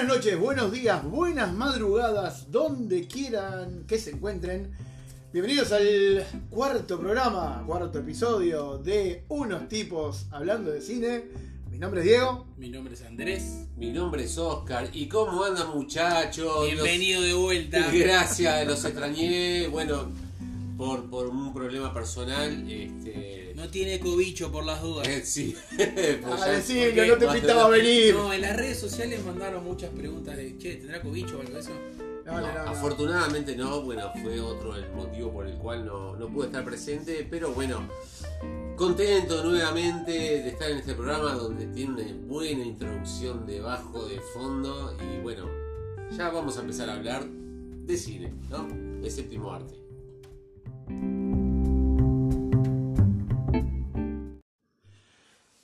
Buenas noches, buenos días, buenas madrugadas, donde quieran que se encuentren. Bienvenidos al cuarto programa, cuarto episodio de Unos tipos hablando de cine. Mi nombre es Diego. Mi nombre es Andrés. Mi nombre es Oscar. ¿Y cómo andan muchachos? Bienvenido de vuelta. Gracias, los extrañé. Bueno, por, por un problema personal, este... No tiene cobicho por las dudas. Eh, sí. Pues ah, sí, no te pintaba venir. No, en las redes sociales mandaron muchas preguntas de, che, ¿tendrá cobicho o algo de eso? No, afortunadamente no, bueno, fue otro el motivo por el cual no, no pude estar presente, pero bueno, contento nuevamente de estar en este programa donde tiene una buena introducción de bajo, de fondo y bueno, ya vamos a empezar a hablar de cine, ¿no? De séptimo arte.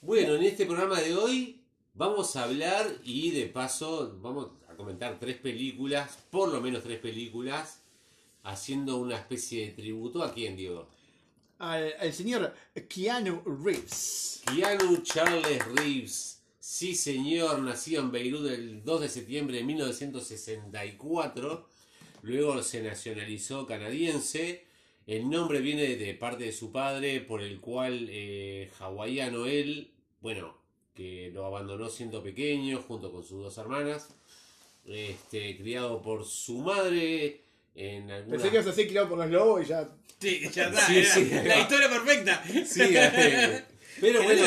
Bueno, en este programa de hoy vamos a hablar y de paso vamos a comentar tres películas, por lo menos tres películas, haciendo una especie de tributo a quién, Diego. Al, señor Keanu Reeves. Keanu Charles Reeves. Sí, señor, nació en Beirut el 2 de septiembre de 1964. Luego se nacionalizó canadiense. El nombre viene de parte de su padre, por el cual eh, hawaiano él, bueno, que lo abandonó siendo pequeño junto con sus dos hermanas, este, criado por su madre en alguna... Pensé que ibas a ser criado por los lobos y ya... Sí, ya está, la historia perfecta. Sí, pero bueno,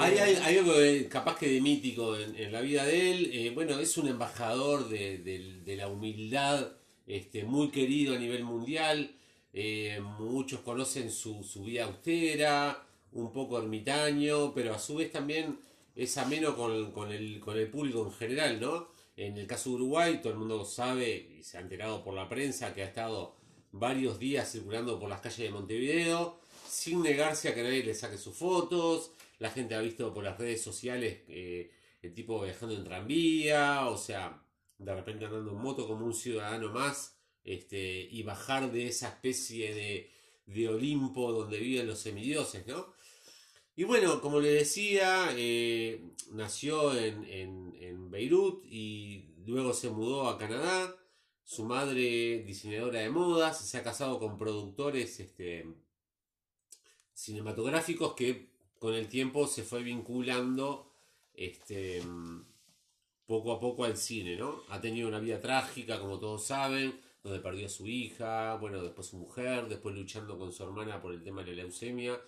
hay, hay, algo capaz que de mítico en, la vida de él. Eh, bueno, es un embajador de, de, la humildad, este, muy querido a nivel mundial. Eh, muchos conocen su, su vida austera, un poco ermitaño, pero a su vez también es ameno con, con, el, con el público en general, ¿no? En el caso de Uruguay, todo el mundo sabe y se ha enterado por la prensa que ha estado varios días circulando por las calles de Montevideo sin negarse a que nadie le saque sus fotos. La gente ha visto por las redes sociales eh, el tipo viajando en tranvía, o sea, de repente andando en moto como un ciudadano más, este, y bajar de esa especie de, de Olimpo donde viven los semidioses, ¿no? Y bueno, como le decía, eh, nació en, en, Beirut y luego se mudó a Canadá. Su madre, diseñadora de modas, se ha casado con productores este, cinematográficos que con el tiempo se fue vinculando este, poco a poco al cine, ¿no? Ha tenido una vida trágica, como todos saben, donde perdió a su hija, bueno, después su mujer, después luchando con su hermana por el tema de la leucemia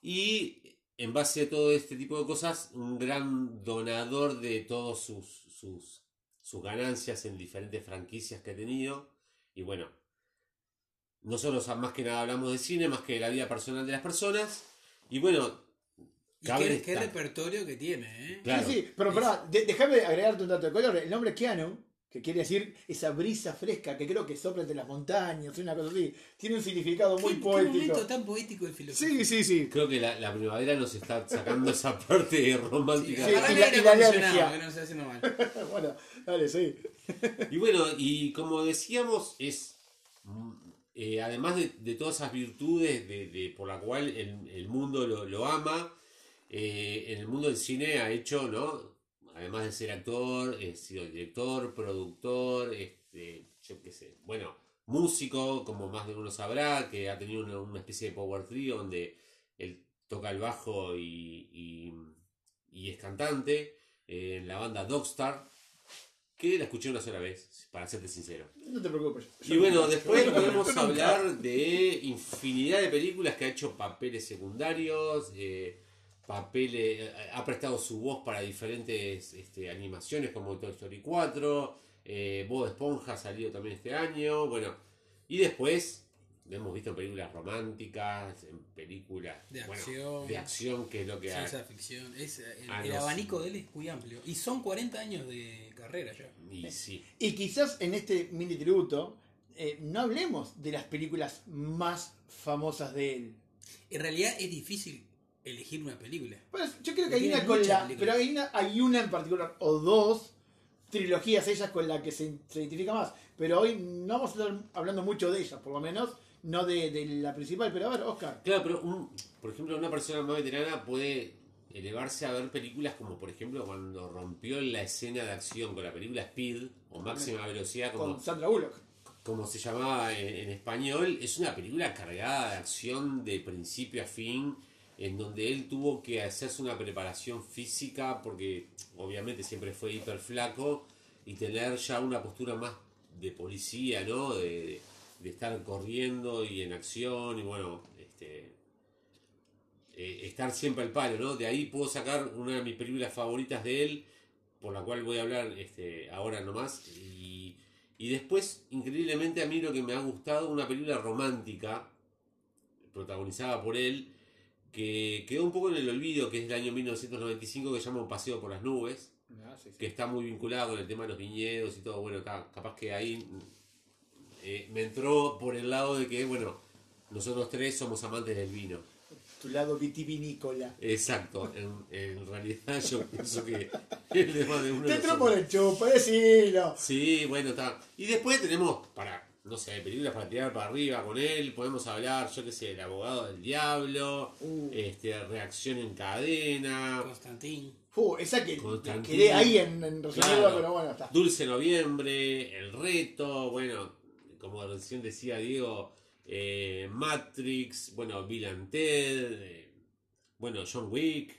y en base a todo este tipo de cosas, un gran donador de todas sus, sus, sus ganancias en diferentes franquicias que ha tenido. Y bueno, nosotros más que nada hablamos de cine, más que de la vida personal de las personas. Y bueno, qué, qué, repertorio que tiene, ¿eh? Sí, sí, pero, pero déjame agregarte un dato de color. El nombre Keanu que quiere decir esa brisa fresca que creo que sopla entre las montañas, una cosa así. Tiene un significado muy poético. Qué momento tan poético el filósofo. Sí, sí, sí. Creo que la, primavera nos está sacando esa parte romántica. Sí, y, la, y la alergia. Que no está haciendo mal. bueno, dale, sí. y bueno, y como decíamos, es mm, eh, además de, todas esas virtudes de, por la cual el, mundo lo, lo ama, eh, en el mundo del cine ha hecho, ¿no? Además de ser actor, he sido director, productor, este, yo qué sé, bueno, músico, como más de uno sabrá, que ha tenido una, especie de power trio donde él toca el bajo y, y, es cantante, eh, en la banda Dogstar, que la escuché una sola vez, para serte sincero. No te preocupes. Y bueno, después podemos hablar de infinidad de películas que ha hecho papeles secundarios. Eh, papeles, eh, ha prestado su voz para diferentes este, animaciones como Toy Story 4, eh, Bob Esponja ha salido también este año, bueno, y después lo hemos visto en películas románticas, en películas de acción, de acción que es lo que ciencia ficción, es, el, ah, abanico de él es muy amplio y son 40 años de carrera ya. Y, sí. y quizás en este mini tributo eh, no hablemos de las películas más famosas de él. En realidad es difícil elegir una película. Pues yo creo que hay una con la. Pero hay una, hay una en particular, o dos trilogías ellas con la que se, identifica más. Pero hoy no vamos a estar hablando mucho de ellas, por lo menos, no de, la principal. Pero a ver, Oscar. Claro, pero por ejemplo, una persona más veterana puede elevarse a ver películas como por ejemplo cuando rompió la escena de acción con la película Speed o Máxima Velocidad como, con Sandra Bullock. Como se llamaba en, español, es una película cargada de acción de principio a fin, en donde él tuvo que hacerse una preparación física porque obviamente siempre fue hiper flaco y tener ya una postura más de policía, ¿no? De, estar corriendo y en acción y bueno, este, eh, estar siempre al palo, ¿no? De ahí puedo sacar una de mis películas favoritas de él, por la cual voy a hablar este, ahora nomás. Y, y después, increíblemente, a mí lo que me ha gustado, una película romántica, protagonizada por él, que quedó un poco en el olvido, que es del año 1995, que se llama Un paseo por las nubes, ah, que está muy vinculado con el tema de los viñedos y todo. Bueno, está, capaz que ahí eh, me entró por el lado de que, bueno, nosotros tres somos amantes del vino tu lado vitivinícola. Exacto, en, realidad yo pienso que es más de uno. Te entró por el chupo, decilo. Sí, bueno, está. Y después tenemos, para, no sé, películas para tirar para arriba con él, podemos hablar, yo qué sé, El abogado del diablo, uh. este, Reacción en cadena. Constantín. Uh, esa que quedé ahí en, en pero bueno, está. Dulce Noviembre, El Reto, bueno, como recién decía Diego eh, Matrix, bueno, Bill and Ted, eh, bueno, John Wick,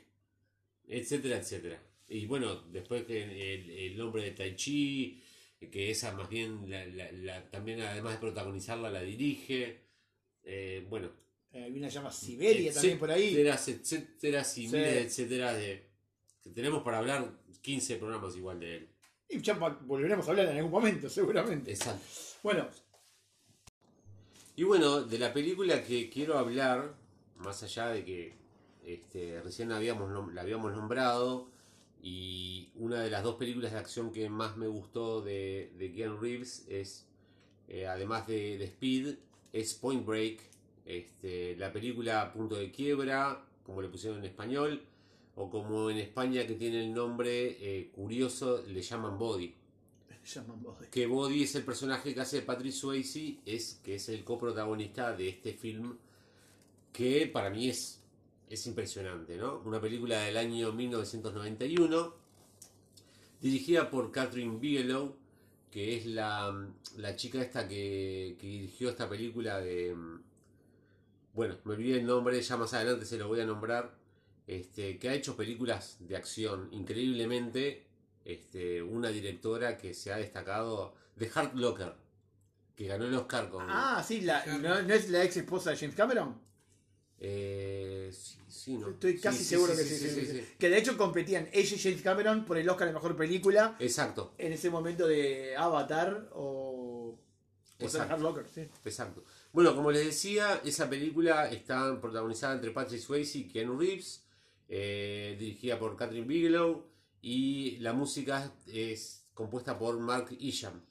etcétera, etcétera. Y bueno, después que el, el nombre de Tai Chi, que esa más bien, la, también además de protagonizarla, la dirige. Eh, bueno. Hay una llama Siberia también por ahí. Etcétera, etcétera, etcétera, de, que tenemos para hablar 15 programas igual de él. Y ya volveremos a hablar en algún momento, seguramente. Exacto. Bueno, y bueno, de la película que quiero hablar, más allá de que este, recién habíamos, la habíamos nombrado, y una de las dos películas de acción que más me gustó de, de Keanu Reeves es, eh, además de, Speed, es Point Break, este, la película Punto de Quiebra, como le pusieron en español, o como en España que tiene el nombre eh, curioso, le llaman Body. Que Body es el personaje que hace Patrick Swayze, es, que es el coprotagonista de este film, que para mí es, es impresionante, ¿no? Una película del año 1991, dirigida por Catherine Bigelow, que es la, chica esta que, dirigió esta película de... Bueno, me olvidé el nombre, ya más adelante se lo voy a nombrar. Este, que ha hecho películas de acción increíblemente este, una directora que se ha destacado, de Hard Locker, que ganó el Oscar con... Ah, sí, la, ¿no, es la ex esposa de James Cameron? Eh, sí, no. Estoy casi seguro que sí, Que de hecho competían ella y James Cameron por el Oscar de Mejor Película. Exacto. En ese momento de Avatar o... Hard Locker, sí. Exacto. Bueno, como les decía, esa película está protagonizada entre Patrick Swayze y Keanu Reeves, eh, dirigida por Catherine Bigelow, y la música es compuesta por Mark Isham.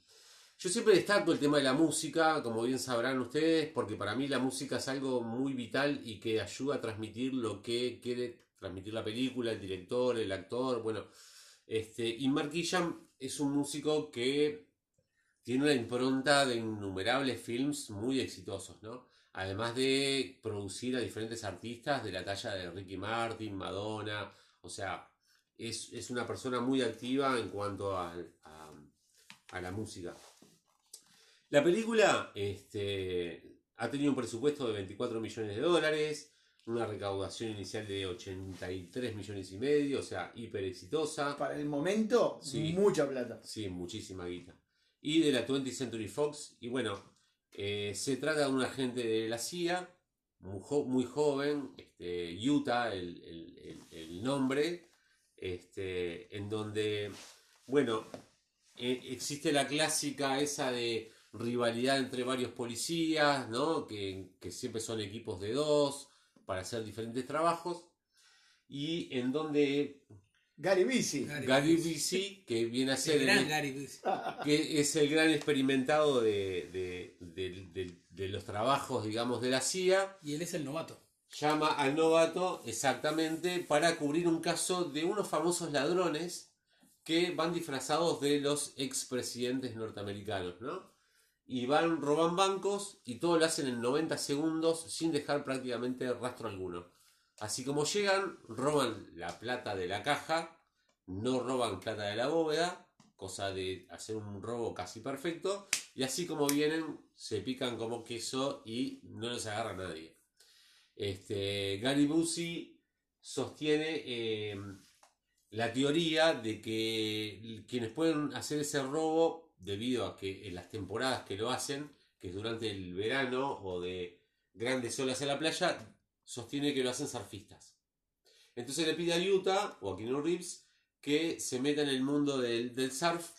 Yo siempre destaco el tema de la música, como bien sabrán ustedes, porque para mí la música es algo muy vital y que ayuda a transmitir lo que quiere transmitir la película, el director, el actor, bueno. Este, y Mark Isham es un músico que tiene una impronta de innumerables films muy exitosos, ¿no? Además de producir a diferentes artistas de la talla de Ricky Martin, Madonna, o sea, es, una persona muy activa en cuanto a, la música. La película este, ha tenido un presupuesto de 24 millones de dólares, una recaudación inicial de 83 millones y medio, o sea, hiper exitosa. Para el momento, mucha plata. Sí, muchísima guita. Y de la 20th Century Fox, y bueno, eh, se trata de un agente de la CIA, muy, joven, este, Utah, el nombre, este, en donde, bueno, e, existe la clásica esa de rivalidad entre varios policías, ¿no? Que, siempre son equipos de dos para hacer diferentes trabajos, y en donde... Gary Busey. Gary, Busey, que viene a ser... El Que es el gran experimentado de, de los trabajos, digamos, de la CIA. Y él es el novato llama al novato exactamente para cubrir un caso de unos famosos ladrones que van disfrazados de los expresidentes norteamericanos, ¿no? Y van, roban bancos y todo lo hacen en 90 segundos sin dejar prácticamente rastro alguno. Así como llegan, roban la plata de la caja, no roban plata de la bóveda, cosa de hacer un robo casi perfecto, y así como vienen, se pican como queso y no les agarra nadie. Este, Gary Busey sostiene eh, la teoría de que quienes pueden hacer ese robo, debido a que en las temporadas que lo hacen, que es durante el verano o de grandes olas en la playa, sostiene que lo hacen surfistas. Entonces le pide a Utah o a Keanu Reeves que se meta en el mundo del, surf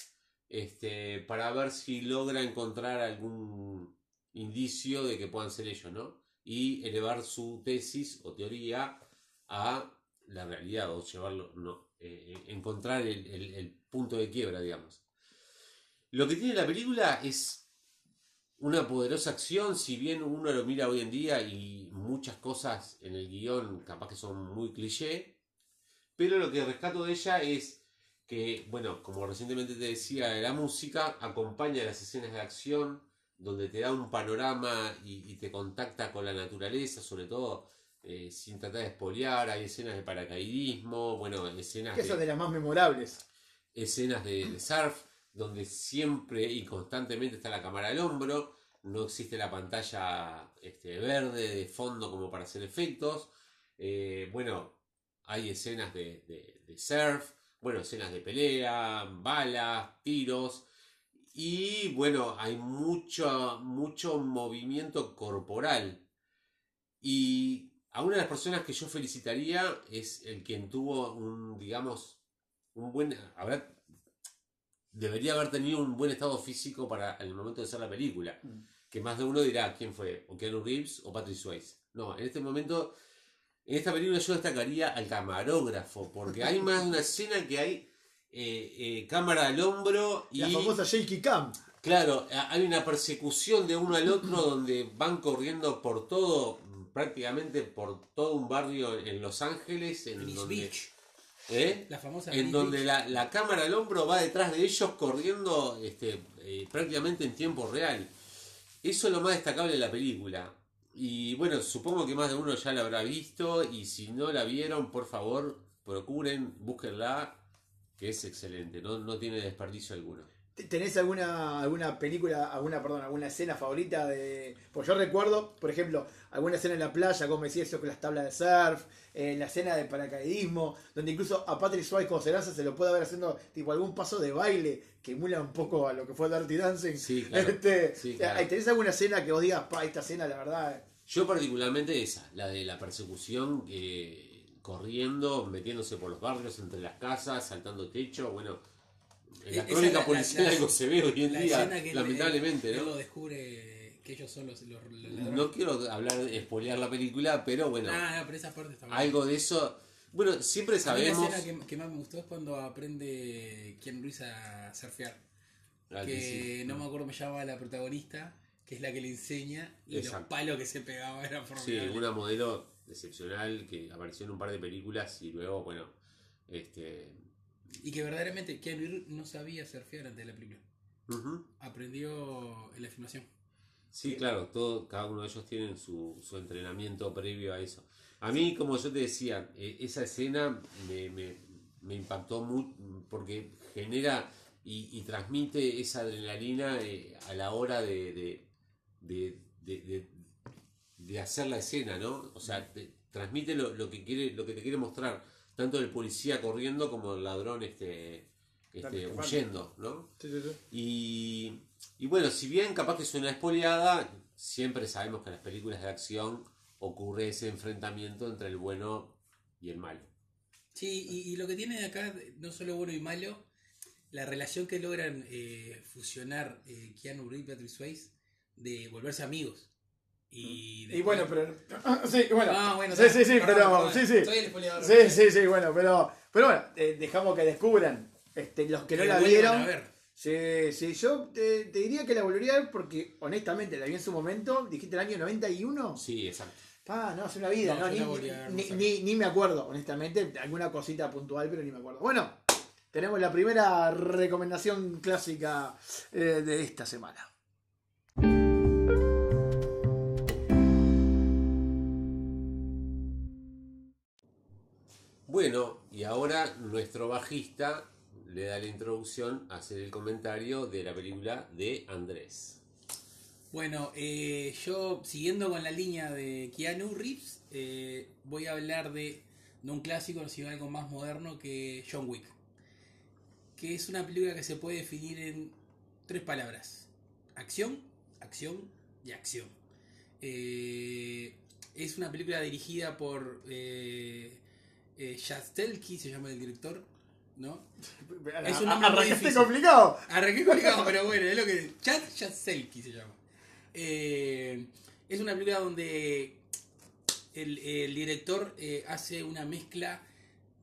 este, para ver si logra encontrar algún indicio de que puedan ser ellos, ¿no? Y elevar su tesis o teoría a la realidad o llevarlo, eh, encontrar el punto de quiebra, digamos. Lo que tiene la película es una poderosa acción, si bien uno lo mira hoy en día y muchas cosas en el guion capaz que son muy cliché, pero lo que rescato de ella es que, bueno, como recientemente te decía, la música acompaña las escenas de acción, donde te da un panorama y, te contacta con la naturaleza, sobre todo eh, sin tratar de espolear, hay escenas de paracaidismo, bueno, escenas... Que son de las más memorables. Escenas de surf donde siempre y constantemente está la cámara al hombro, no existe la pantalla este, verde de fondo como para hacer efectos. Eh, bueno, hay escenas de, surf, bueno, escenas de pelea, balas, tiros. Y bueno, hay mucho, mucho movimiento corporal. Y a una de las personas que yo felicitaría es el quien tuvo un, digamos, un buen. Debería haber tenido un buen estado físico para el momento de hacer la película. Mm. Que más de uno dirá quién fue, o Keanu Reeves o Patrick Swayze. No, en este momento, en esta película yo destacaría al camarógrafo, porque hay más de una escena que hay eh, eh, cámara al hombro y... La famosa shaky cam. Claro, hay una persecución de uno al otro donde van corriendo por todo, prácticamente por todo un barrio en Los Ángeles, en donde... ¿Eh? La famosa en donde la, cámara al hombro va detrás de ellos corriendo este, eh, prácticamente en tiempo real. Eso es lo más destacable de la película. Y bueno, supongo que más de uno ya la habrá visto y si no la vieron, por favor, procuren, búsquenla, que es excelente, no, no tiene desperdicio alguno. ¿Tenés alguna, alguna película, alguna, perdón, alguna escena favorita de. Pues yo recuerdo, por ejemplo, alguna escena en la playa, como decía eso con las tablas de surf, en la escena de paracaidismo, donde incluso a Patrick Swayze como Serasa se lo puede ver haciendo tipo algún paso de baile que emula un poco a lo que fue Dirty Dancing. Sí, claro. Este, ¿Tenés alguna escena que vos digas, pa, esta escena la verdad? Yo particularmente esa, la de la persecución, corriendo, metiéndose por los barrios, entre las casas, saltando techo, bueno en la crónica policial algo se ve hoy en día, lamentablemente, ¿no? lo descubre que ellos son los, No quiero hablar, espolear la película, pero bueno. Ah, pero esa parte está algo de eso. Bueno, siempre sabemos. La escena que, más me gustó es cuando aprende quien Luis a surfear. Ah, que no me acuerdo, me llamaba la protagonista, que es la que le enseña, y los palos que se pegaba eran formidables. Sí, una modelo excepcional que apareció en un par de películas y luego, bueno, este y que verdaderamente Keanu no sabía surfear antes de la película. Aprendió en la filmación. Sí, claro, todo, cada uno de ellos tienen su, su entrenamiento previo a eso. A mí, como yo te decía, e, esa escena me, me, me impactó mucho porque genera y, transmite esa adrenalina eh, a la hora de, de, de, de, hacer la escena, ¿no? O sea, transmite lo, lo, que quiere, lo que te quiere mostrar tanto el policía corriendo como el ladrón este, este huyendo, ¿no? Sí, sí, sí. Y, y, bueno, si bien capaz que suena espoleada, siempre sabemos que en las películas de acción ocurre ese enfrentamiento entre el bueno y el malo. Sí, y, lo que tiene de acá, no solo bueno y malo, la relación que logran eh, fusionar eh, Keanu Reeves y Patrick Swayze de volverse amigos. Y, bueno, pero. Sí, bueno. Ah, sí, sí, sí, pero. Sí, sí. Soy el Sí, sí, sí, bueno, pero. Pero bueno, eh, dejamos que descubran. Este, los que no la vieron. Sí, sí, yo te, diría que la volvería a ver porque honestamente la vi en su momento. Dijiste el año 91. Sí, exacto. Ah, no, hace una vida, no, ni, ni, ni, me acuerdo, honestamente. Alguna cosita puntual, pero ni me acuerdo. Bueno, tenemos la primera recomendación clásica eh, de esta semana. Bueno, y ahora nuestro bajista le da la introducción a hacer el comentario de la película de Andrés. Bueno, eh, yo siguiendo con la línea de Keanu Reeves, eh, voy a hablar de un clásico, sino algo más moderno que John Wick. Que es una película que se puede definir en tres palabras. Acción, acción y acción. Eh, es una película dirigida por eh se llama el director, ¿no? Es un nombre Arrancaste complicado. Arranqué complicado, pero bueno, es lo que. Chad Jastelki se llama. Eh, es una película donde el, director eh, hace una mezcla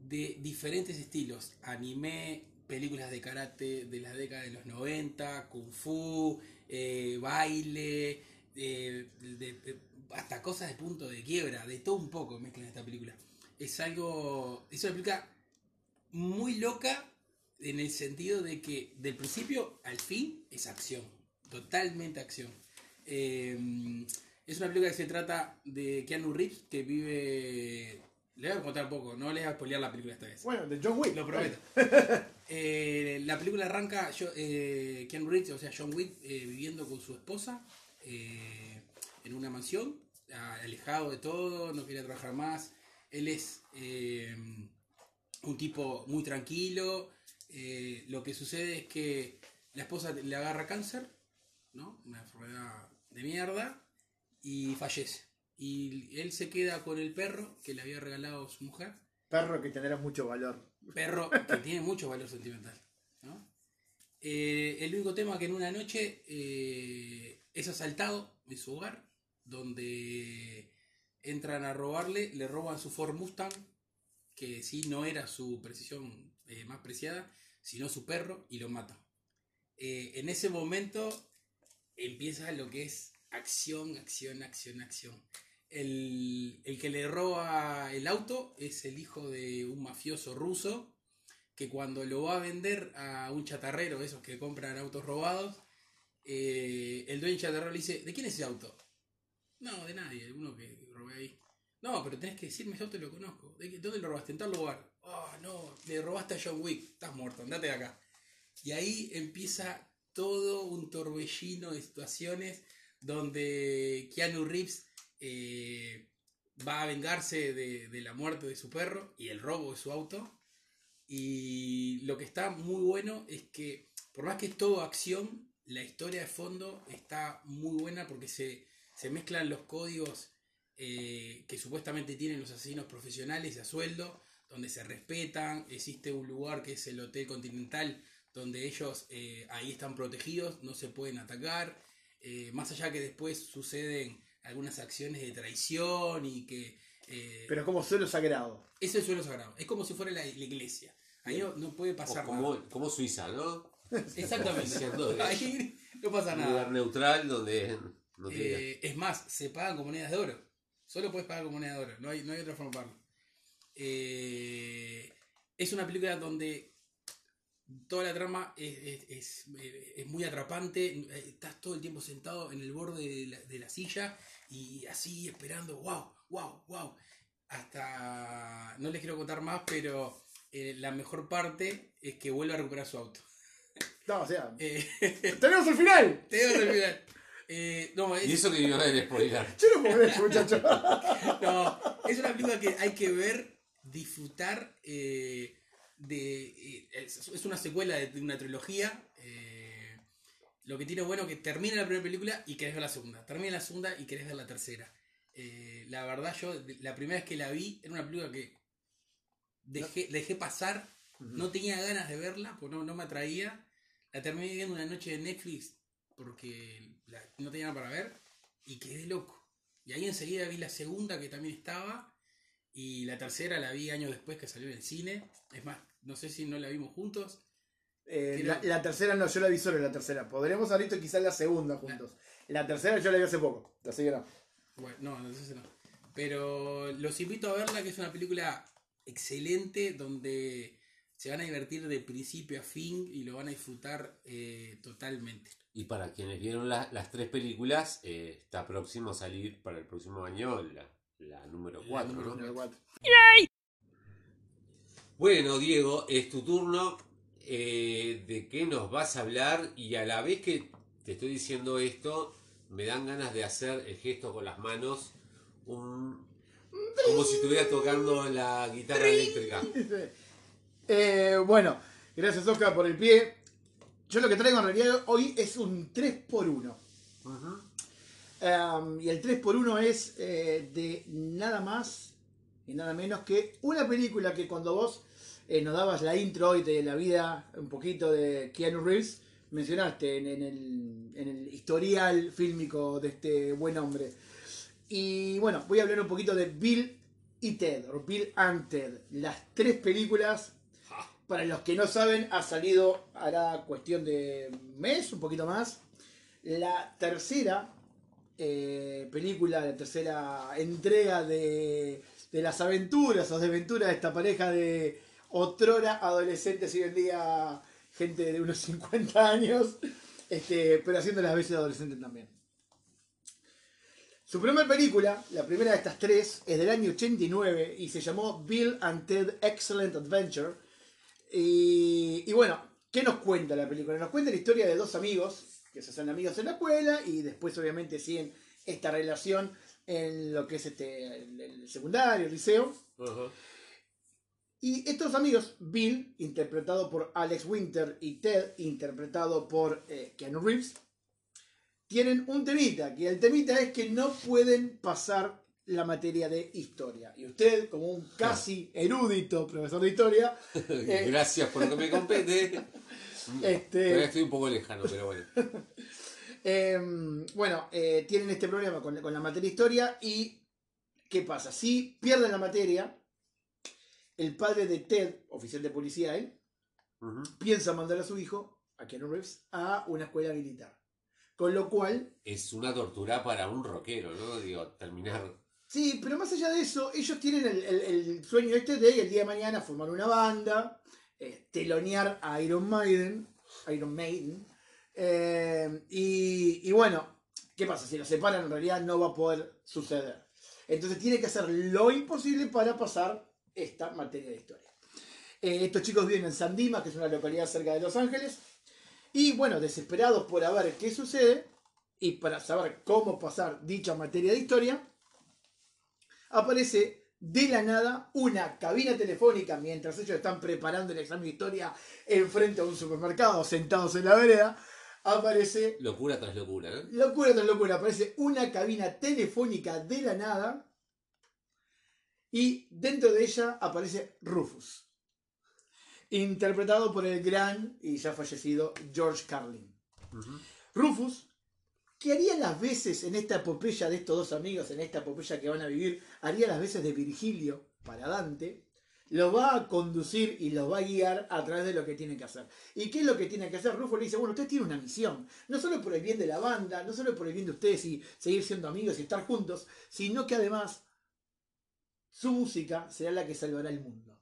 de diferentes estilos. Anime, películas de karate de la década de los 90, kung fu, baile, hasta cosas de punto de quiebra, de todo un poco mezclan esta película. Es algo. Es una película muy loca en el sentido de que del principio al fin es acción. Totalmente acción. Eh, es una película que se trata de Keanu Reeves que vive. Le voy a contar un poco, no le voy a spoilear la película esta vez. Bueno, de John Wick. Lo prometo. Eh, la película arranca yo, eh, Keanu Reeves, o sea, John Wick, viviendo con su esposa en una mansión, alejado de todo, no quería trabajar más. Él es eh, un tipo muy tranquilo. Eh, lo que sucede es que la esposa le agarra cáncer, ¿no? Una enfermedad de mierda, y fallece. Y él se queda con el perro que le había regalado su mujer. Perro que tendrá mucho valor. Perro que tiene mucho valor sentimental. Eh, el único tema que en una noche es asaltado en su hogar donde entran a robarle, le roban su Ford Mustang, que sí no era su precisión eh, más preciada, sino su perro, y lo matan. Eh, en ese momento empieza lo que es acción, acción, acción, acción. El, el, que le roba el auto es el hijo de un mafioso ruso que cuando lo va a vender a un chatarrero, esos que compran autos robados, eh, el dueño chatarrero le dice, ¿de quién es ese auto? No, de nadie, uno que robé ahí. No, pero tenés que decirme, yo te lo conozco. ¿De ¿Dónde lo robaste? En tal lugar. Oh, no, le robaste a John Wick. Estás muerto, andate de acá. Y ahí empieza todo un torbellino de situaciones donde Keanu Reeves eh, va a vengarse de, la muerte de su perro y el robo de su auto. Y lo que está muy bueno es que, por más que es todo acción, la historia de fondo está muy buena porque se mezclan los códigos eh, que supuestamente tienen los asesinos profesionales a sueldo, donde se respetan, existe un lugar que es el Hotel Continental, donde ellos eh, ahí están protegidos, no se pueden atacar, eh, más allá que después suceden algunas acciones de traición y que... Pero como suelo sagrado. Es el suelo sagrado, es como si fuera la, iglesia. Ahí no, puede pasar como, nada. Como Suiza, ¿no? Exactamente. Ahí no pasa nada. Un lugar neutral donde eh, es más, se pagan con monedas de oro. Solo puedes pagar con monedas de oro. No hay, no hay otra forma de pagarlo. Eh, es una película donde toda la trama es, muy atrapante. Estás todo el tiempo sentado en el borde de la, silla y así esperando. ¡Wow! ¡Wow! ¡Wow! Hasta. No les quiero contar más, pero eh, la mejor parte es que vuelve a recuperar su auto. No, o sea. ¡Tenemos el final! Tenemos el final. Eh, y eso que iba a ver spoiler. Yo no puedo ver, muchacho. no, es una película que hay que ver, disfrutar. Eh, de, eh, es, una secuela de, una trilogía. lo que tiene bueno es que termina la primera película y querés ver la segunda. Termina la segunda y querés ver la tercera. la verdad, yo la primera vez que la vi era una película que dejé, dejé pasar. No tenía ganas de verla, porque no, no me atraía. La terminé viendo una noche de Netflix porque no tenía nada para ver y quedé loco. Y ahí enseguida vi la segunda que también estaba y la tercera la vi años después que salió en el cine. Es más, no sé si no la vimos juntos. Eh, la, tercera no, yo la vi solo la tercera. Podremos haber visto quizás la segunda juntos. La, tercera yo la vi hace poco, la segunda Bueno, no, no sé si no. Pero los invito a verla, que es una película excelente donde se van a divertir de principio a fin y lo van a disfrutar eh, totalmente. Y para quienes vieron las tres películas, eh, está próximo a salir para el próximo año la, número 4. Bueno, Diego, es tu turno. Eh, ¿De qué nos vas a hablar? Y a la vez que te estoy diciendo esto, me dan ganas de hacer el gesto con las manos, un, como si estuviera tocando la guitarra eléctrica. Eh, bueno, gracias Oscar por el pie. Yo lo que traigo en realidad hoy es un 3x1. Em, y el 3x1 es eh, de nada más y nada menos que una película que cuando vos eh, nos dabas la intro hoy de la vida un poquito de Keanu Reeves, mencionaste en, el, en el historial fílmico de este buen hombre. Y bueno, voy a hablar un poquito de Bill y Ted, o Bill and Ted, las tres películas para los que no saben, ha salido, hará cuestión de mes, un poquito más. La tercera eh, película, la tercera entrega de, las aventuras o desventuras de esta pareja de otrora adolescentes y hoy en día gente de unos 50 años, este, pero haciendo las veces de adolescentes también. Su primera película, la primera de estas tres, es del año 89 y se llamó Bill and Ted Excellent Adventure. Y, y bueno, ¿qué nos cuenta la película? Nos cuenta la historia de dos amigos que se hacen amigos en la escuela y después obviamente siguen esta relación en lo que es este el, secundario, el liceo. Y estos amigos, Bill, interpretado por Alex Winter, y Ted, interpretado por eh, Keanu Reeves, tienen un temita, que el temita es que no pueden pasar la materia de historia. Y usted, como un casi erudito profesor de historia... Gracias por lo que me compete. Este... estoy un poco lejano, pero bueno. Em, bueno, eh, tienen este problema con, la materia historia y ¿qué pasa? Si pierden la materia, el padre de Ted, oficial de policía él, piensa mandar a su hijo, a Keanu Reeves, a una escuela militar. Con lo cual... Es una tortura para un rockero, ¿no? Digo, terminar... Sí, pero más allá de eso, ellos tienen el, sueño este de el día de mañana formar una banda, eh, telonear a Iron Maiden, Iron Maiden, eh, y, bueno, ¿qué pasa? Si lo separan en realidad no va a poder suceder. Entonces tiene que hacer lo imposible para pasar esta materia de historia. Eh, estos chicos viven en San Dimas, que es una localidad cerca de Los Ángeles. Y bueno, desesperados por ver qué sucede y para saber cómo pasar dicha materia de historia, aparece de la nada una cabina telefónica mientras ellos están preparando el examen de historia enfrente a un supermercado, sentados en la vereda aparece. Locura tras locura, ¿eh? Locura tras locura. Aparece una cabina telefónica de la nada. Y dentro de ella aparece Rufus. Interpretado por el gran y ya fallecido George Carlin. Rufus, que haría las veces en esta epopeya de estos dos amigos, en esta epopeya que van a vivir, haría las veces de Virgilio para Dante lo va a conducir y lo va a guiar a través de lo que tiene que hacer. ¿Y qué es lo que tiene que hacer? Rufo le dice, bueno, usted tiene una misión, no solo por el bien de la banda, no solo por el bien de ustedes y seguir siendo amigos y estar juntos, sino que además su música será la que salvará el mundo.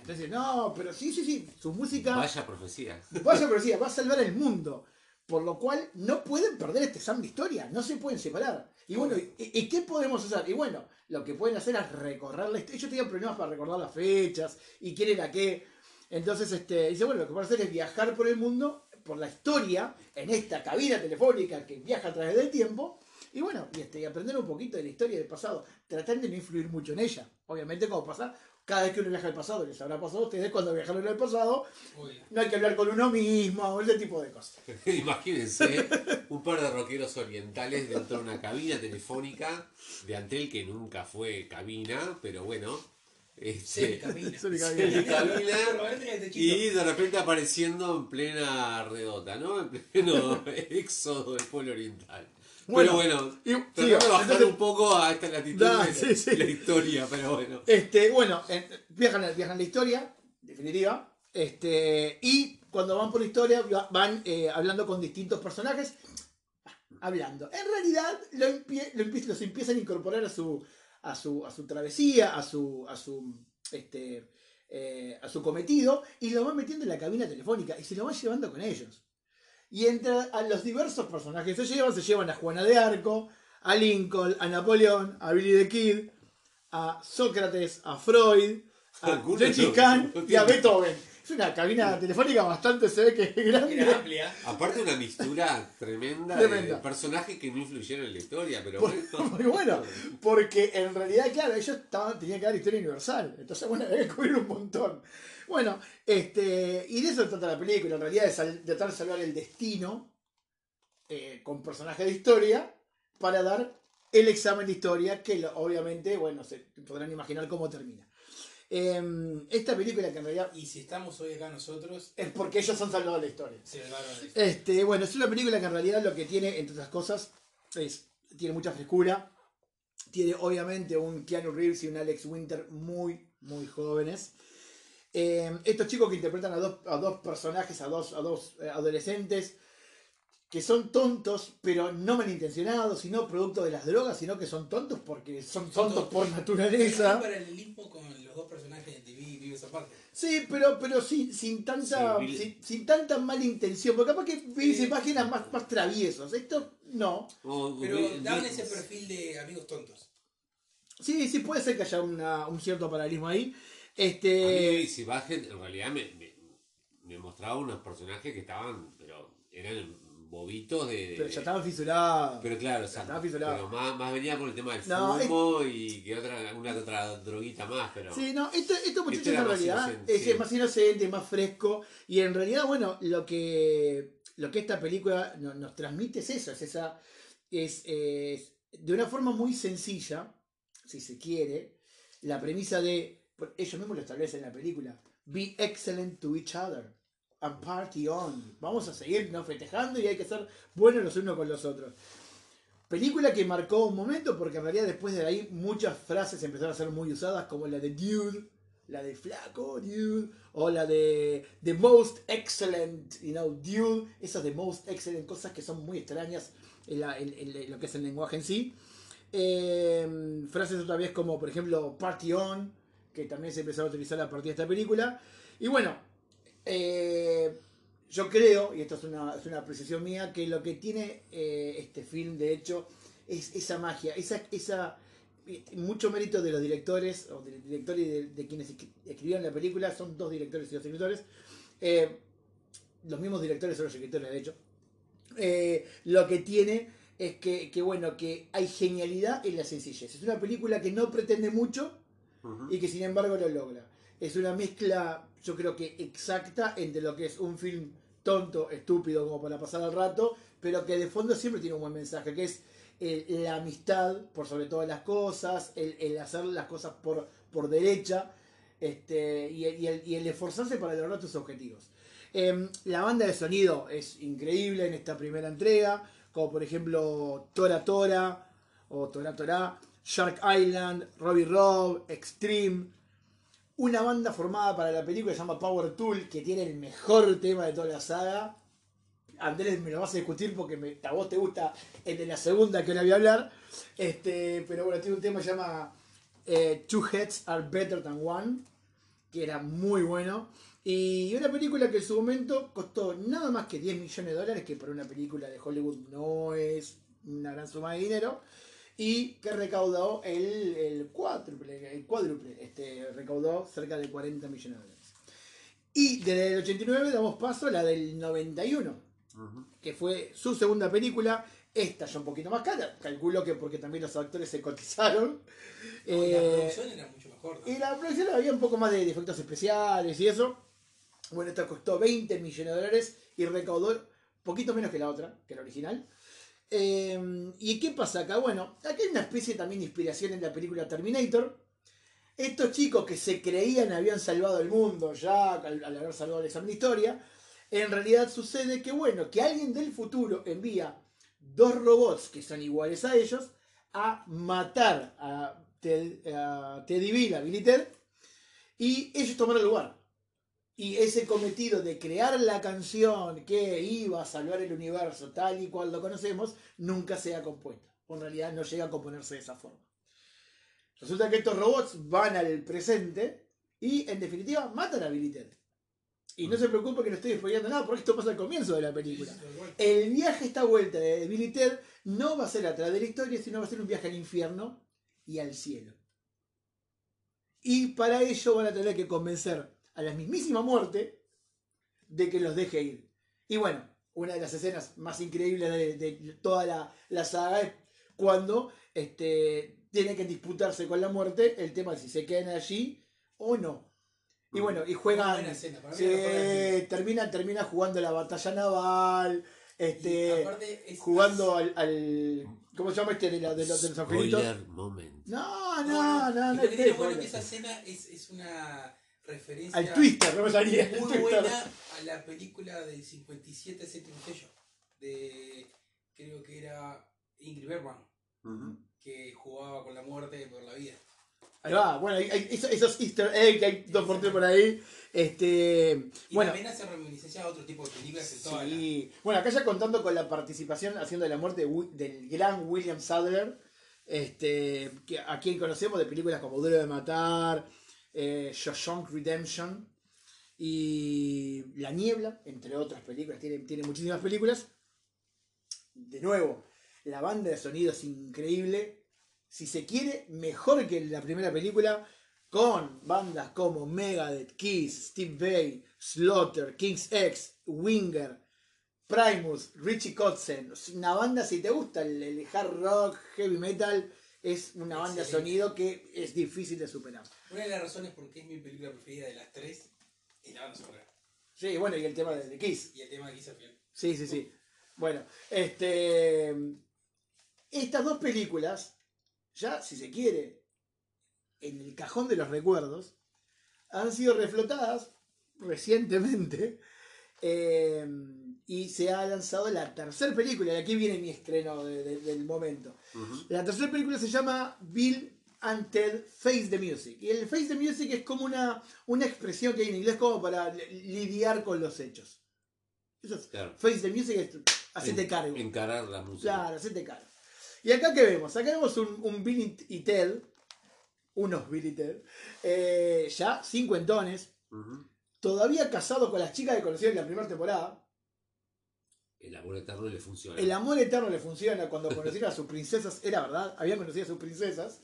Entonces, no, pero sí, sí, sí, su música... Vaya profecía. Vaya profecía, va a salvar el mundo. Por lo cual no pueden perder este examen de historia, no se pueden separar. Y bueno, ¿y, qué podemos hacer? Y bueno, lo que pueden hacer es recorrer la historia. Ellos tenían problemas para recordar las fechas y quién era qué. Entonces, este, dice, bueno, lo que pueden hacer es viajar por el mundo, por la historia, en esta cabina telefónica que viaja a través del tiempo. Y bueno, y, este, aprender un poquito de la historia del pasado, tratar de no influir mucho en ella. Obviamente, como pasa cada vez que uno viaja al pasado, les habrá pasado a ustedes cuando viajaron al pasado, no hay que hablar con uno mismo, ese tipo de cosas. Imagínense un par de rockeros orientales dentro de una cabina telefónica de Antel que nunca fue cabina, pero bueno. Este, cabina. y de repente apareciendo en plena redota, ¿no? En pleno éxodo del pueblo oriental. Bueno, pero bueno, y, bajar un poco a esta latitud de, la historia, pero bueno. Este, bueno, viajan, viajan la historia, definitiva, este, y cuando van por la historia van eh, hablando con distintos personajes, hablando. En realidad lo los empiezan a incorporar a su, a su, a su travesía, a su, a su, este, eh, a su cometido, y lo van metiendo en la cabina telefónica y se lo van llevando con ellos. Y entre a los diversos personajes que se llevan, se llevan a Juana de Arco, a Lincoln, a Napoleón, a Billy the Kid, a Sócrates, a Freud, a Gengis Khan y a Beethoven. Es una cabina telefónica bastante, se ve que es grande. Era amplia. Aparte una mistura tremenda, de personajes que no influyeron en la historia, pero Por- bueno. Muy bueno, porque en realidad, claro, ellos estaban, tenían que dar historia universal. Entonces, bueno, había que cubrir un montón. Bueno, este, y de eso trata la película. En realidad, de sal- tratar de salvar el destino eh, con personajes de historia para dar el examen de historia, que obviamente, bueno, se podrán imaginar cómo termina. Em, esta película que en realidad Y si estamos hoy acá nosotros, es porque ellos han salvado la historia. de eso. Este, bueno, es una película que en realidad lo que tiene, entre otras cosas, es, tiene mucha frescura. Tiene obviamente un Keanu Reeves y un Alex Winter muy, muy jóvenes. Eh, estos chicos que interpretan a dos, a dos personajes, a dos, a dos eh, adolescentes, que son tontos, pero no malintencionados, sino producto de las drogas, sino que son tontos porque son tontos por Hay naturaleza. un paralelismo con los dos personajes de TV y Vives aparte. Sí, pero, pero sin, sin tanta Sí, sin, sin tanta mala intención. Porque capaz que ves Sí. imágenes más, más traviesos. Esto no. Oh, Pero daban vi- ese perfil de amigos tontos. Sí, sí, puede ser que haya una- un cierto paralelismo ahí. A mí Este. si Bajen en realidad me, me, me mostraba unos personajes que estaban, pero eran bobitos de... de- Pero ya estaban fisurados. pero claro, o sea, pero más, más venía por el tema del No, fumo y que otra, una que otra droguita más, pero... Sí, no, esto, estos muchachos era en más realidad inocente, es sí. más inocente, más fresco. Y en realidad, bueno, lo que, lo que esta película no- nos transmite es eso, es esa. Es, es de una forma muy sencilla, si se quiere, la premisa de. Ellos mismos lo establecen en la película. Be excellent to each other. And party on. Vamos a seguirnos festejando y hay que ser buenos los unos con los otros. Película que marcó un momento porque en realidad después de ahí muchas frases empezaron a ser muy usadas como la de dude, la de flaco, dude, o la de the most excellent, you know, dude, esas de most excellent, cosas que son muy extrañas en, la- lo que es el lenguaje en sí. Eh, frases otra vez como por ejemplo party on, que también se empezaron a utilizar a partir de esta película. Y bueno, eh, yo creo, y esto es una, es una apreciación mía, que lo que tiene eh, este film, de hecho, es esa magia, esa, esa mucho mérito de los directores, o del director y de, de quienes escri- escribieron la película, son dos directores y dos escritores. Eh, los mismos directores son los escritores, de hecho. Lo que tiene es que, que, bueno, que hay genialidad en la sencillez. Es una película que no pretende mucho, Y que sin embargo lo logra. Es una mezcla, yo creo que exacta entre lo que es un film tonto, estúpido, como para pasar el rato, pero que de fondo siempre tiene un buen mensaje, que es eh, la amistad por sobre todas las cosas, el, hacer las cosas por, por derecha este, y el- y el esforzarse para lograr tus objetivos. Em, la banda de sonido es increíble en esta primera entrega, como por ejemplo Tora Tora o Tora Tora, Shark Island, Robbie Rob, Extreme. Una banda formada para la película que se llama Power Tool, que tiene el mejor tema de toda la saga. Andrés me lo vas a discutir porque a vos te gusta el de la segunda que ahora voy a hablar. Este, pero bueno, tiene un tema que se llama eh, Two Heads Are Better Than One, que era muy bueno. Y una película que en su momento costó nada más que 10 millones de dólares, que para una película de Hollywood no es una gran suma de dinero. Y que recaudó el, el cuádruple, el cuádruple, este, recaudó cerca de 40 millones de dólares. Y desde el 89 damos paso a la del 91 Ujú. que fue su segunda película. Esta ya un poquito más cara. Calculo que porque también los actores se cotizaron. Y la Eh, producción era mucho mejor. ¿no? y la producción había un poco más de efectos especiales y eso. Bueno, esta costó 20 millones de dólares y recaudó poquito menos que la otra, que la original. Eh, ¿Y qué pasa acá? Bueno, acá hay una especie también de inspiración en la película Terminator. Estos chicos que se creían habían salvado el mundo ya al, haber salvado el examen historia, en realidad sucede que, bueno, que alguien del futuro envía dos robots que son iguales a ellos a matar a, Ted- a Teddy Bill, a Billy y ellos tomaron el lugar. Y ese cometido de crear la canción que iba a salvar el universo tal y cual lo conocemos, nunca se ha compuesto. O en realidad no llega a componerse de esa forma. Resulta que estos robots van al presente y en definitiva matan a Billy Ted. Y no se preocupe que no estoy spoileando nada porque esto pasa al comienzo de la película. El viaje esta vuelta de Billy Ted no va a ser a través de la historia, sino va a ser un viaje al infierno y al cielo. Y para ello van a tener que convencer a la mismísima muerte de que los deje ir. Y bueno, una de las escenas más increíbles de, toda la, la, saga es cuando este, tienen que disputarse con la muerte el tema de si se quedan allí o no. Y bueno, y juegan. se, termina, termina jugando la batalla naval. Este, jugando al, al, ¿Cómo se llama este de, la, de, los, de los angelitos? Moment. No, no, no. no, bueno que esa escena es, es una referencia. Al Twister, no me salía. Muy buena a la película del 57 Séptimo Sello. De. Creo que era Ingrid Bergman. Que jugaba con la muerte por la vida. Ahí va, bueno, hay, esos, easter eggs que hay dos por tres por ahí. Este, y bueno, también hace reminiscencia a otro tipo de películas en toda Bueno, acá ya contando con la participación haciendo de la muerte del gran William Sadler, este, que, a quien conocemos de películas como Duro de Matar, eh, Redemption y La Niebla, entre otras películas, tiene, tiene muchísimas películas. De nuevo, la banda de sonido es increíble si se quiere, mejor que la primera película, con bandas como Megadeth, Kiss, Steve Vai, Slaughter, King's X, Winger, Primus, Richie Kotzen. Una banda, si te gusta el, hard rock, heavy metal, es una banda de sonido que es difícil de superar. Una de las razones por qué es mi película preferida de las tres es la banda sonora. Sí, bueno, y el tema de, Kiss. Y el tema de Kiss Sí, sí, sí. Bueno, este. Estas dos películas ya, si se quiere, en el cajón de los recuerdos, han sido reflotadas recientemente eh, y se ha lanzado la tercera película, y aquí viene mi estreno del momento. La tercera película se llama Bill Ted Face the Music. Y el Face the Music es como una, una expresión que hay en inglés como para lidiar con los hechos. Eso es, Face the Music es hacerte cargo. Encarar la música. Claro, hacerte cargo. ¿Y acá qué vemos? Acá vemos un, un Billy y Ted, unos Billy y Ted, eh, ya cincuentones, todavía casado con las chicas que conocieron en la primera temporada. El amor eterno le funciona. El amor eterno le funciona cuando conocieron a sus princesas, era verdad, habían conocido a sus princesas.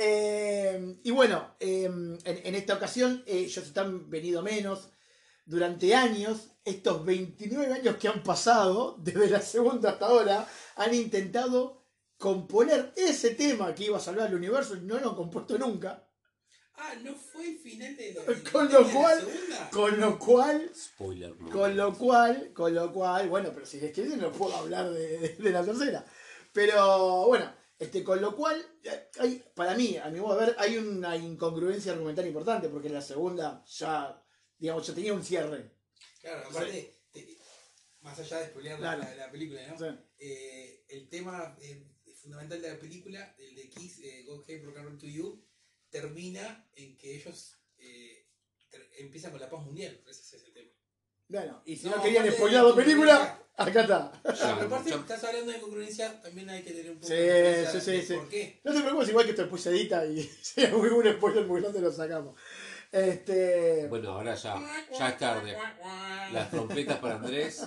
Eh, y bueno, em, en, esta ocasión eh, ellos están venido menos. Durante años, estos 29 años que han pasado, desde la segunda hasta ahora, han intentado componer ese tema que iba a salvar el universo y no lo han compuesto nunca. Ah, no fue el final de la, con lo cual, Con lo cual. Spoiler. Con lo cual, con lo cual, bueno, pero si es que no puedo hablar de, la tercera. Pero bueno, este, con lo cual, hay, para mí, a mi modo de ver, hay una incongruencia argumental importante, porque en la segunda ya, digamos, ya tenía un cierre. Claro, aparte, más allá de spoilear la, película, ¿no? Eh, el tema. Eh, fundamental de la película, el de Kiss, eh, Go Hey Rock and Roll to You, termina en que ellos eh, empiezan con la paz mundial. Ese es el tema. Bueno, y si no, querían spoiler la película, acá está. pero aparte, estás hablando de congruencia, también hay que tener un poco sí, de sí, sí, sí. por qué. No te preocupes, igual que esto después se edita y si hay un spoiler muy grande lo sacamos. Este... Bueno, ahora ya, ya es tarde. Las trompetas para Andrés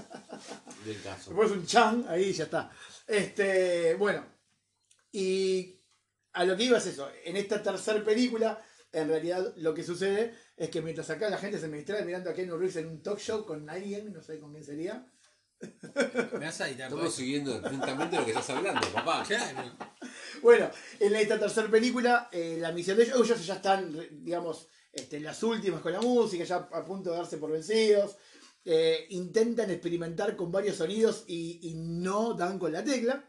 del caso. Después un chan, ahí ya está. Este, bueno, y a lo que iba es eso. En esta tercera película, en realidad lo que sucede es que mientras acá la gente se me distrae mirando a Ken Reeves en un talk show con alguien, no sé con quién sería. Me vas a Estamos siguiendo atentamente lo que estás hablando, papá. Bueno, en esta tercera película, eh, la misión de ellos, ellos ya están, digamos, este, las últimas con la música, ya a punto de darse por vencidos. Eh, intentan experimentar con varios sonidos y, y no dan con la tecla.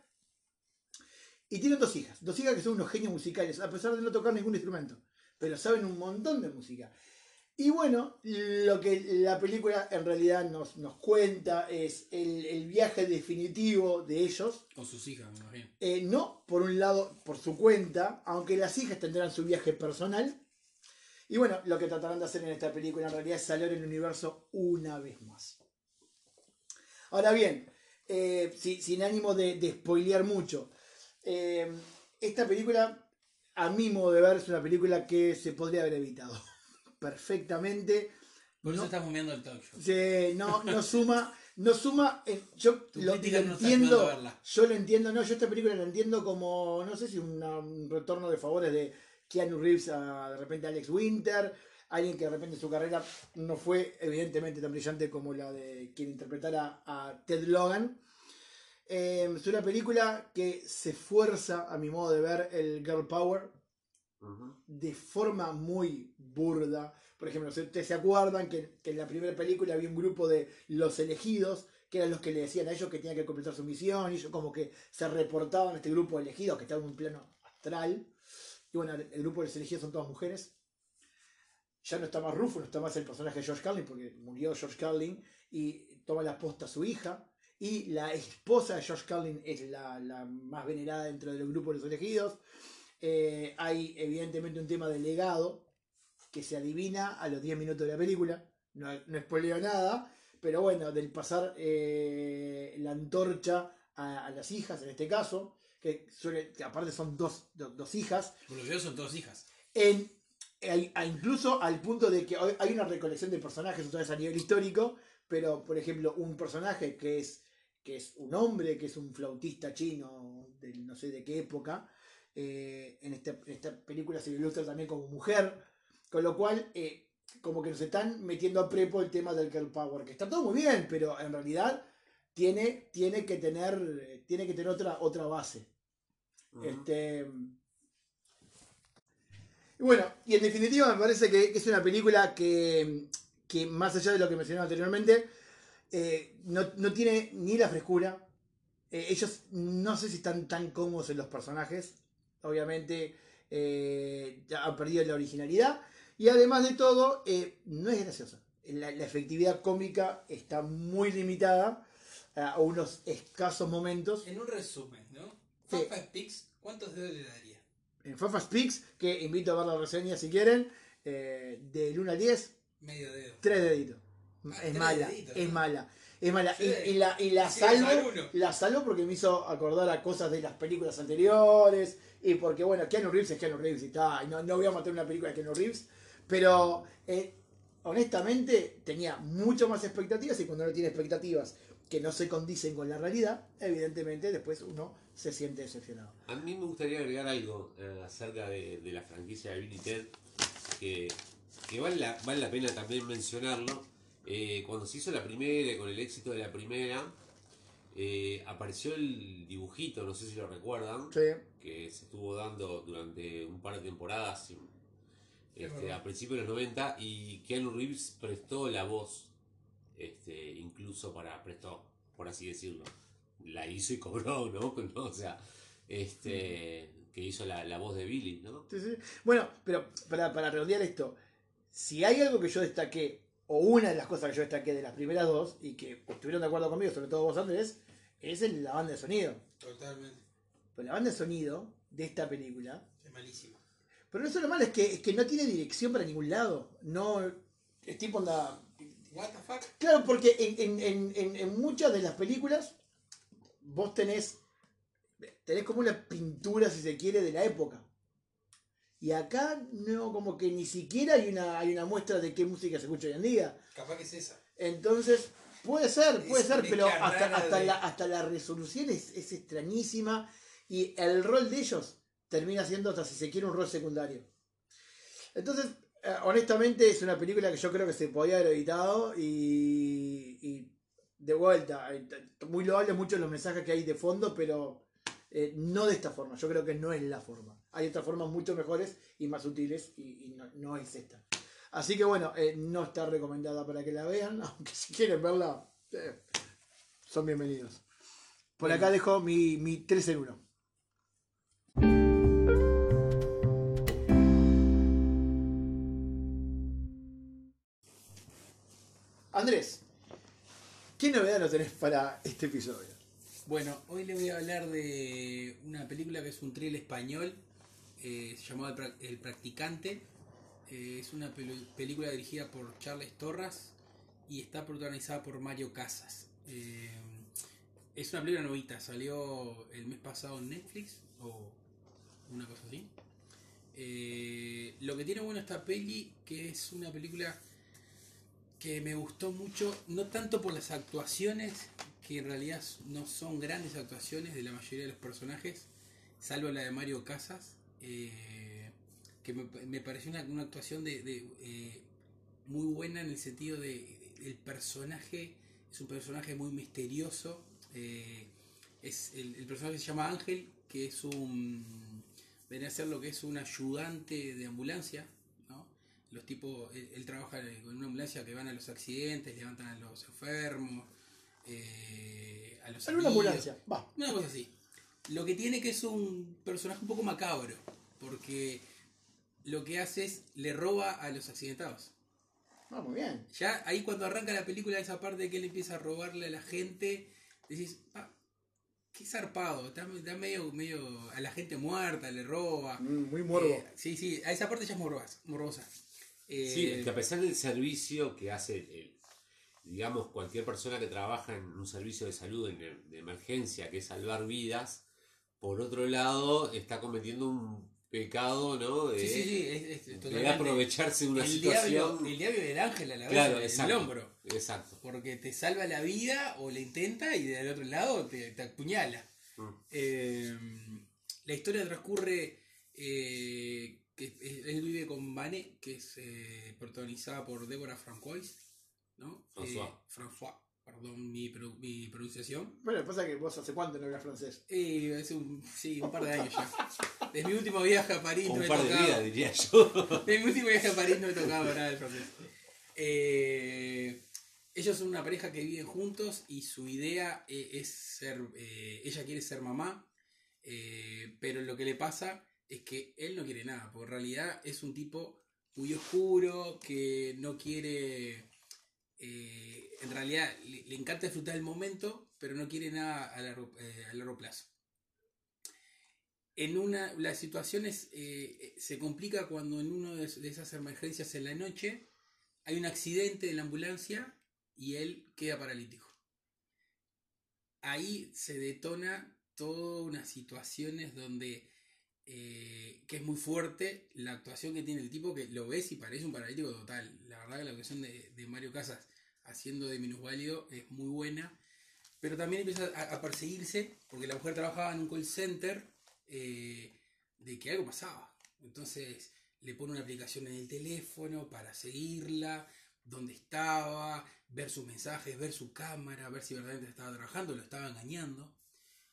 Y tienen dos hijas, dos hijas que son unos genios musicales, a pesar de no tocar ningún instrumento, pero saben un montón de música. Y bueno, lo que la película en realidad nos, nos cuenta es el, viaje definitivo de ellos. Con sus hijas, me imagino. Eh, no, por un lado, por su cuenta, aunque las hijas tendrán su viaje personal. Y bueno, lo que tratarán de hacer en esta película en realidad es salir el universo una vez más. Ahora bien, eh, sin ánimo de, de spoilear mucho, eh, esta película, a mi modo de ver, es una película que se podría haber evitado perfectamente. Por eso estamos viendo el talk show. no, no suma, no suma. yo lo, entiendo. Yo lo entiendo, no, yo esta película la entiendo como, no sé si un retorno de favores de Keanu Reeves a de repente Alex Winter, alguien que de repente su carrera no fue evidentemente tan brillante como la de quien interpretara a Ted Logan. Eh, es una película que se esfuerza, a mi modo de ver, el girl power de forma muy burda. Por ejemplo, ustedes se acuerdan que, en la primera película había un grupo de los elegidos, que eran los que le decían a ellos que tenían que completar su misión, y ellos como que se reportaban a este grupo de elegidos que estaba en un plano astral. Y bueno, el grupo de los elegidos son todas mujeres. Ya no está más Rufo, no está más el personaje de George Carlin, porque murió George Carlin y toma la posta a su hija. Y la esposa de George Carlin es la, la más venerada dentro del grupo de los elegidos. Eh, hay evidentemente un tema de legado que se adivina a los 10 minutos de la película. No, no spoileo nada, pero bueno, del pasar eh, la antorcha a, las hijas, en este caso, que, aparte son dos, hijas. Por los son dos hijas. En, incluso al punto de que hay una recolección de personajes, otra vez a nivel histórico, pero por ejemplo, un personaje que es, que es un hombre, que es un flautista chino, de no sé de qué época, eh, en, esta, esta, película se ilustra también como mujer, con lo cual eh, como que nos están metiendo a prepo el tema del girl power, que está todo muy bien, pero en realidad tiene, tiene que tener, tiene que tener otra, otra base. Este, bueno, y en definitiva me parece que, es una película que, que, más allá de lo que mencioné anteriormente, eh, no, no, tiene ni la frescura. ellos no sé si están tan cómodos en los personajes obviamente eh, ha perdido la originalidad. Y además de todo, eh, no es graciosa. La, efectividad cómica está muy limitada a unos escasos momentos. En un resumen, ¿no? Fafas Pix, ¿cuántos dedos le daría? En Fafas Pix, que invito a ver la reseña si quieren, eh, del 1 al 10, medio dedo. Tres deditos. Ah, es, mala, es mala, es mala. y, la, y la salvo, la salvo porque me hizo acordar a cosas de las películas anteriores y porque, bueno, Keanu Reeves es Keanu Reeves y está. No, no voy a matar una película de Keanu Reeves. Pero, eh, honestamente, tenía mucho más expectativas. Y cuando uno tiene expectativas que no se condicen con la realidad, evidentemente después uno se siente decepcionado. A mí me gustaría agregar algo eh, acerca de, la franquicia de Billy Ted. Que, vale, la, vale la pena también mencionarlo. Eh, cuando se hizo la primera, con el éxito de la primera, eh, apareció el dibujito, no sé si lo recuerdan, que se estuvo dando durante un par de temporadas este, a principios de los 90 y Keanu Reeves prestó la voz, este, incluso para, prestó, por así decirlo, la hizo y cobró, ¿no? o sea, este, que hizo la, voz de Billy, ¿no? Bueno, pero para, para redondear esto, si hay algo que yo destaqué o una de las cosas que yo destaqué de las primeras dos, y que estuvieron de acuerdo conmigo, sobre todo vos Andrés, es la banda de sonido. Totalmente. Pues la banda de sonido de esta película. Es malísima. Pero no solo malo, es que, es que no tiene dirección para ningún lado. No. Es tipo onda. ¿What the fuck? Claro, porque en, en, en, en muchas de las películas vos tenés. Tenés como una pintura, si se quiere, de la época. Y acá no, como que ni siquiera hay una, hay una muestra de qué música se escucha hoy en día. Capaz que es esa. Entonces, puede ser, puede ser, pero hasta, hasta, la, hasta la resolución es, extrañísima y el rol de ellos termina siendo hasta si se quiere un rol secundario. Entonces, eh, honestamente es una película que yo creo que se podía haber evitado y, y de vuelta, eh, muy loable muchos los mensajes que hay de fondo, pero eh, no de esta forma, yo creo que no es la forma. Hay otras formas mucho mejores y más útiles y, no, es esta. Así que bueno, eh, no está recomendada para que la vean, aunque si quieren verla, eh, son bienvenidos. Por acá dejo mi, mi 3 en 1. Andrés, ¿qué novedad nos tenés para este episodio? Bueno, hoy le voy a hablar de una película que es un thriller español, eh, se llamó El Practicante. Eh, es una película dirigida por Charles Torras y está protagonizada por Mario Casas. Eh, es una película novita, salió el mes pasado en Netflix o una cosa así. lo que tiene bueno esta peli, que es una película que me gustó mucho, no tanto por las actuaciones, que en realidad no son grandes actuaciones de la mayoría de los personajes, salvo la de Mario Casas, eh, que me, pareció una, una, actuación de, eh, muy buena en el sentido de el personaje es un personaje muy misterioso. Eh, es el, personaje se llama Ángel, que es un. viene a ser lo que es un ayudante de ambulancia. ¿no? Los tipos. Él, trabaja con una ambulancia que van a los accidentes, levantan a los enfermos. Eh, a los. una ambulancia, va. Una cosa así. Lo que tiene que es un personaje un poco macabro, porque lo que hace es le roba a los accidentados. Ah, muy bien. Ya ahí cuando arranca la película, esa parte de que él empieza a robarle a la gente, decís, ah, qué zarpado, está, medio, medio a la gente muerta, le roba. Mm, muy morbo. Eh, sí, sí, a esa parte ya es morbosa. morbosa. sí, eh, que a pesar del servicio que hace, digamos, cualquier persona que trabaja en un servicio de salud de emergencia, que es salvar vidas, por otro lado está cometiendo un pecado, ¿no? De, sí, sí, sí. Es, aprovecharse de una situación. el diablo del ángel a la vez en el hombro. Exacto. Porque te salva la vida o le intenta y del otro lado te, te apuñala. Mm. Eh, la historia transcurre. Eh, que él vive con Vane, que es eh, protagonizada por Débora Francois, ¿no? François. François Perdón mi, mi pronunciación. Bueno, pasa que vos hace cuánto no hablas francés. Eh, hace un, sí, un par de años ya. Desde mi último viaje a París no par tocaba. De vida, diría yo. Desde mi último viaje a París no me tocaba nada de francés. Eh, ellos son una pareja que viven juntos y su idea eh, es ser. Eh, ella quiere ser mamá, eh, pero lo que le pasa es que él no quiere nada, porque en realidad es un tipo muy oscuro que no quiere eh, en realidad le, encanta disfrutar el momento, pero no quiere nada a largo, eh, plazo. En una, las situaciones eh, se complica cuando en una de, esas emergencias en la noche hay un accidente en la ambulancia y él queda paralítico. Ahí se detona todas unas situaciones donde que es muy fuerte la actuación que tiene el tipo que lo ves y parece un paralítico total. La verdad que la actuación de Mario Casas haciendo de minusválido es muy buena. Pero también empieza a, perseguirse porque la mujer trabajaba en un call center eh, de que algo pasaba. Entonces le pone una aplicación en el teléfono para seguirla, dónde estaba, ver sus mensajes, ver su cámara, ver si verdaderamente estaba trabajando, lo estaba engañando.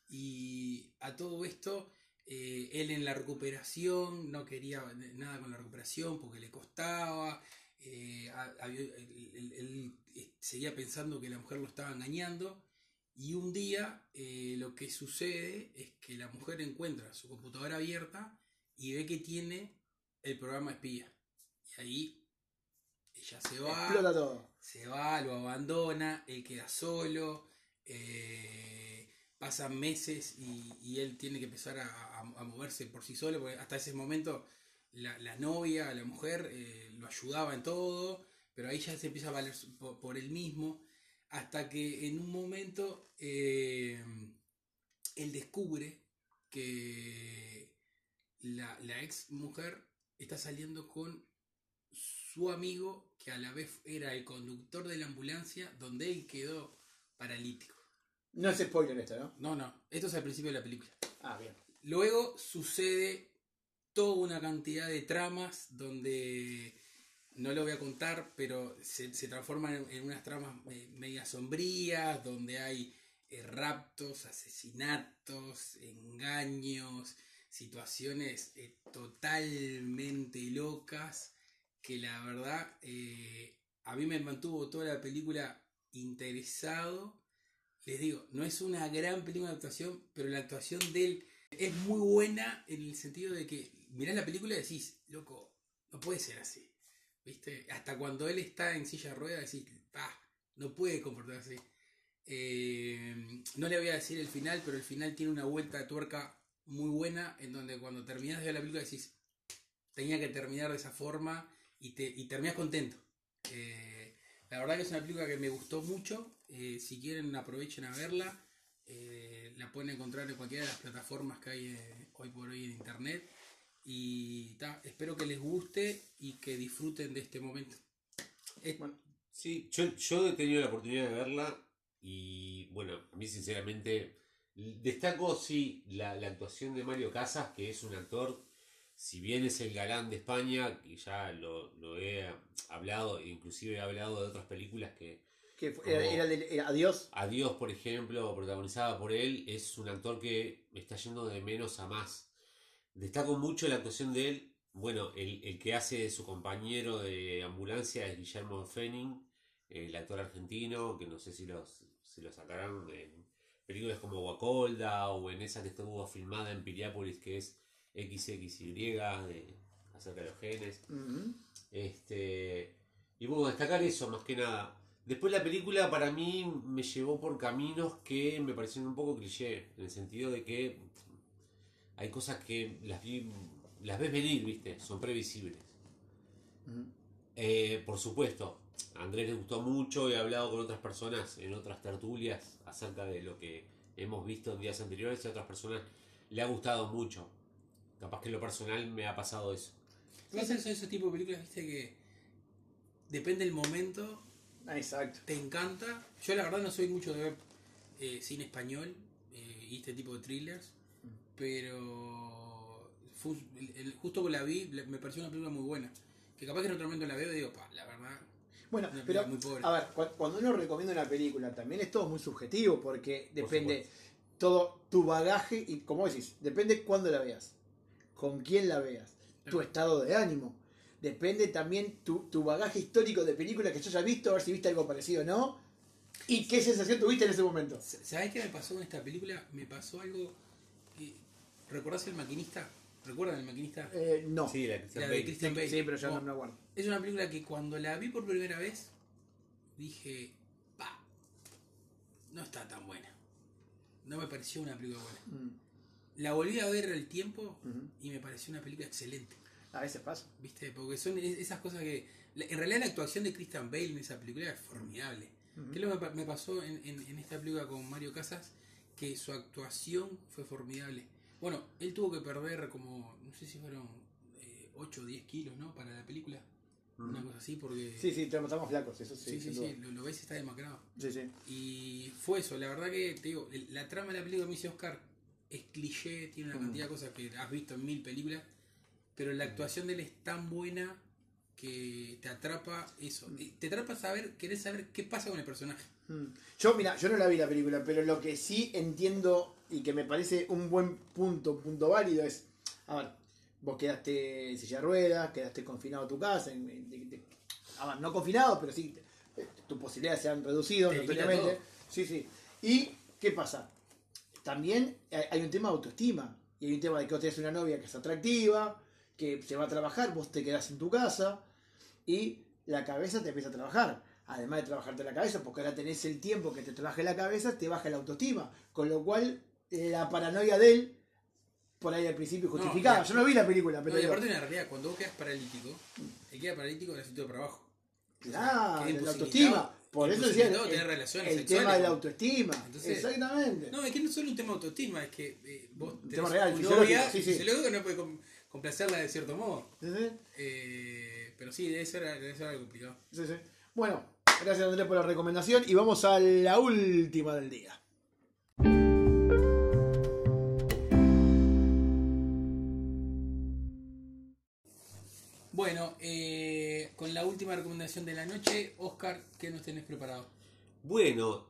Y a todo esto, eh, él en la recuperación no quería nada con la recuperación porque le costaba, eh, él, eh, seguía pensando que la mujer lo estaba engañando y un día eh, lo que sucede es que la mujer encuentra su computadora abierta y ve que tiene el programa espía. Y ahí ella se va, se va, lo abandona, él queda solo, pasan meses y, él tiene que empezar a, a, moverse por sí solo, porque hasta ese momento la, novia, la mujer, eh, lo ayudaba en todo, pero ahí ya se empieza a valer por, él mismo, hasta que en un momento eh, él descubre que la, la ex mujer está saliendo con su amigo, que a la vez era el conductor de la ambulancia, donde él quedó paralítico. No es spoiler esto, ¿no? No, no, esto es al principio de la película. Ah, bien. Luego sucede toda una cantidad de tramas donde no lo voy a contar, pero se, transforman en, unas tramas eh, media sombrías, donde hay eh, raptos, asesinatos, engaños, situaciones eh, totalmente locas, que la verdad a mí me mantuvo toda la película interesado. Les digo, no es una gran película de actuación, pero la actuación de él es muy buena en el sentido de que mirás la película y decís, loco, no puede ser así. ¿Viste? Hasta cuando él está en silla de ruedas decís, ah, no puede comportarse así. Eh, no le voy a decir el final, pero el final tiene una vuelta de tuerca muy buena en donde cuando terminas de ver la película decís, tenía que terminar de esa forma y, te, y terminas contento. Eh, la verdad que es una película que me gustó mucho. Eh, si quieren aprovechen a verla. la pueden encontrar en cualquiera de las plataformas que hay hoy por hoy en internet. Y espero que les guste y que disfruten de este momento. sí, yo, he tenido la oportunidad de verla y bueno, a mí sinceramente destaco sí la, actuación de Mario Casas, que es un actor si bien es el galán de España, y ya lo, he hablado, inclusive he hablado de otras películas que... era, de Adiós. Adiós, por ejemplo, protagonizada por él, es un actor que está yendo de menos a más. Destaco mucho la actuación de él. Bueno, el, que hace de su compañero de ambulancia es Guillermo Fenning, el actor argentino, que no sé si los, si lo sacaron en películas como Wacolda o en esa que estuvo filmada en Piriápolis, que es XXY, de, acerca de los genes. este, y bueno, destacar eso más que nada. Después la película para mí me llevó por caminos que me parecieron un poco cliché, en el sentido de que hay cosas que las, las ves venir, ¿viste? Son previsibles. Eh, por supuesto, a Andrés le gustó mucho, he hablado con otras personas en otras tertulias acerca de lo que hemos visto en días anteriores y a otras personas le ha gustado mucho. Capaz que en lo personal me ha pasado eso. ¿No son ese tipo de películas, viste, que depende del momento? Ah, exacto. Te encanta. Yo la verdad no soy mucho de ver eh, cine español eh, y este tipo de thrillers, pero justo que la vi me pareció una película muy buena. Que capaz que en otro momento la veo y digo, pa, la verdad. Bueno, pero a ver, cuando uno recomienda una película también es todo muy subjetivo porque depende todo tu bagaje y como decís, depende cuándo la veas con quién la veas, tu estado de ánimo. Depende también tu, bagaje histórico de películas que yo haya visto, a ver si viste algo parecido o no. ¿Y qué sensación tuviste en ese momento? ¿Sabés qué me pasó con esta película? Me pasó algo. ¿Recordás el maquinista? ¿Recuerdan el maquinista? Eh, no. Sí, la, de Christian Bale. Sí, pero yo no me acuerdo. Es una película que cuando la vi por primera vez dije, pa, no está tan buena. No me pareció una película buena. Mm. La volví a ver al tiempo y me pareció una película excelente. A veces pasa. ¿Viste? Porque son esas cosas que. En realidad, la actuación de Christian Bale en esa película es formidable. ¿Qué es lo que me pasó en, esta película con Mario Casas? Que su actuación fue formidable. Bueno, él tuvo que perder como. No sé si fueron 8 o 10 kilos, ¿no? Para la película. Una cosa así, porque. Sí, sí, estamos flacos, eso sí. Sí, sí, sí, lo, ves y está demacrado. Sí, sí. Y fue eso, la verdad que, te digo, la trama de la película me dice Oscar es cliché, tiene una cantidad de cosas que has visto en mil películas, pero la actuación de él es tan buena que te atrapa eso. Te atrapa saber, querés saber qué pasa con el personaje. Yo, mira, yo no la vi la película, pero lo que sí entiendo y que me parece un buen punto, punto válido es, a ver, vos quedaste en silla de ruedas, quedaste confinado a tu casa, a ver, no confinado, pero sí, tus posibilidades se han reducido notoriamente. Sí, sí. ¿Y qué pasa? también hay un tema de autoestima. Y hay un tema de que vos tenés una novia que es atractiva, que se va a trabajar, vos te quedás en tu casa y la cabeza te empieza a trabajar. Además de trabajarte la cabeza, porque ahora tenés el tiempo que te trabaje la cabeza, te baja la autoestima. Con lo cual, la paranoia de él, por ahí al principio justificada. Yo no vi la película, pero. No, y aparte, en la realidad, cuando vos quedas paralítico, el queda paralítico en el sitio de trabajo. Claro, la autoestima. Por eso decía el, tema de la autoestima. Exactamente. No, es que no es solo un tema de autoestima, es que eh, vos tenés tema real, novia, sí, sí. luego no puede complacerla de cierto modo. Eh, pero sí, debe ser, debe ser algo complicado. Bueno, gracias Andrés por la recomendación y vamos a la última del día. Bueno, eh, con la última recomendación de la noche, Oscar, ¿qué nos tenés preparado? Bueno,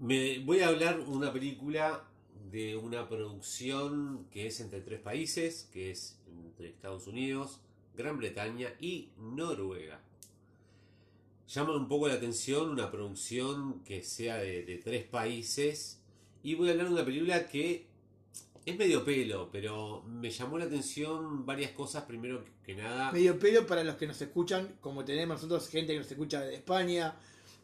me voy a hablar una película de una producción que es entre tres países, que es entre Estados Unidos, Gran Bretaña y Noruega. Llama un poco la atención una producción que sea de, de tres países y voy a hablar de una película que es medio pelo, pero me llamó la atención varias cosas. Primero que nada. Medio pelo para los que nos escuchan, como tenemos nosotros gente que nos escucha de España,